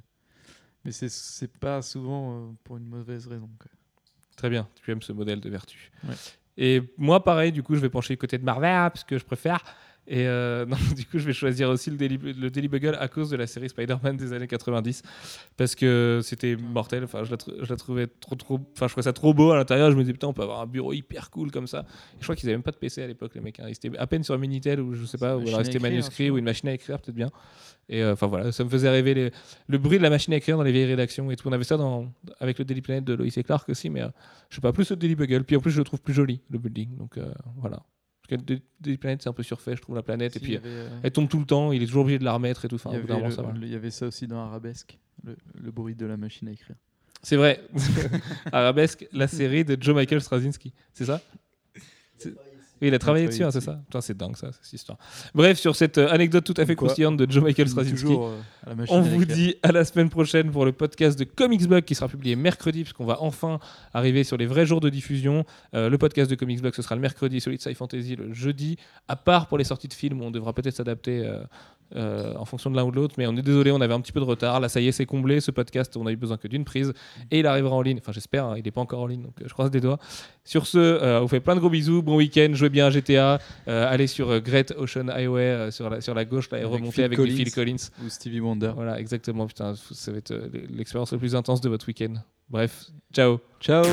mais c'est, c'est pas souvent euh, pour une mauvaise raison. quoi. Très bien, tu aimes ce modèle de vertu. Ouais. Et moi, pareil, du coup, je vais pencher du côté de Marvel, parce que je préfère. Et euh, <laughs> non, du coup, je vais choisir aussi le Daily, le Daily Bugle à cause de la série Spider-Man des années 90. Parce que c'était mortel. Enfin, je la, je la trouvais trop, trop. Enfin, je trouvais ça trop beau à l'intérieur. Je me disais, putain, on peut avoir un bureau hyper cool comme ça. Et je crois qu'ils avaient même pas de PC à l'époque, les mecs. hein. Ils étaient à peine sur un Minitel ou je sais pas, ou alors ils étaient manuscrits ou une machine à écrire, peut-être bien. Et euh, enfin voilà, ça me faisait rêver les- le bruit de la machine à écrire dans les vieilles rédactions et tout. On avait ça dans, avec le Daily Planet de Lois et Clark aussi, mais euh, je sais pas, plus le Daily Bugle. Puis en plus, je le trouve plus joli, le building. Donc euh, voilà. Que Daily Planet, c'est un peu surfait, je trouve, la planète. Si, et puis avait, euh, elle tombe tout le temps, il est toujours obligé de la remettre et tout. Enfin, il y avait le- ça va. le- il y avait ça aussi dans Arabesque, le, le bruit de la machine à écrire. C'est vrai. <laughs> Arabesque, la série de Joe Michael Straczynski. C'est ça? C'est- Oui, il a travaillé dessus, hein, c'est ça Putain, c'est dingue, ça, cette histoire. Bref, sur cette euh, anecdote tout à fait croustillante de Joe Michael Straczynski, euh, On vous dit à la semaine prochaine pour le podcast de Comics Blog qui sera publié mercredi, puisqu'on va enfin arriver sur les vrais jours de diffusion. Euh, le podcast de Comics Blog, ce sera le mercredi, Solid Sci Fantasy le jeudi, à part pour les sorties de films, où on devra peut-être s'adapter euh, euh, en fonction de l'un ou de l'autre. Mais on est désolé, on avait un petit peu de retard. Là, ça y est, c'est comblé. Ce podcast, on a eu besoin que d'une prise. Et il arrivera en ligne. Enfin, j'espère, hein, il n'est pas encore en ligne, donc euh, je croise des doigts. Sur ce, euh, on vous fait plein de gros bisous. Bon week-end, jouez bien à GTA. euh, allez sur Great Ocean Highway, sur, la, sur la gauche, là, et Avec remontez Phil avec Collins. Phil Collins. Ou Stevie Wonder. Voilà, exactement. Putain, ça va être l'expérience la plus intense de votre week-end. Bref, ciao. Ciao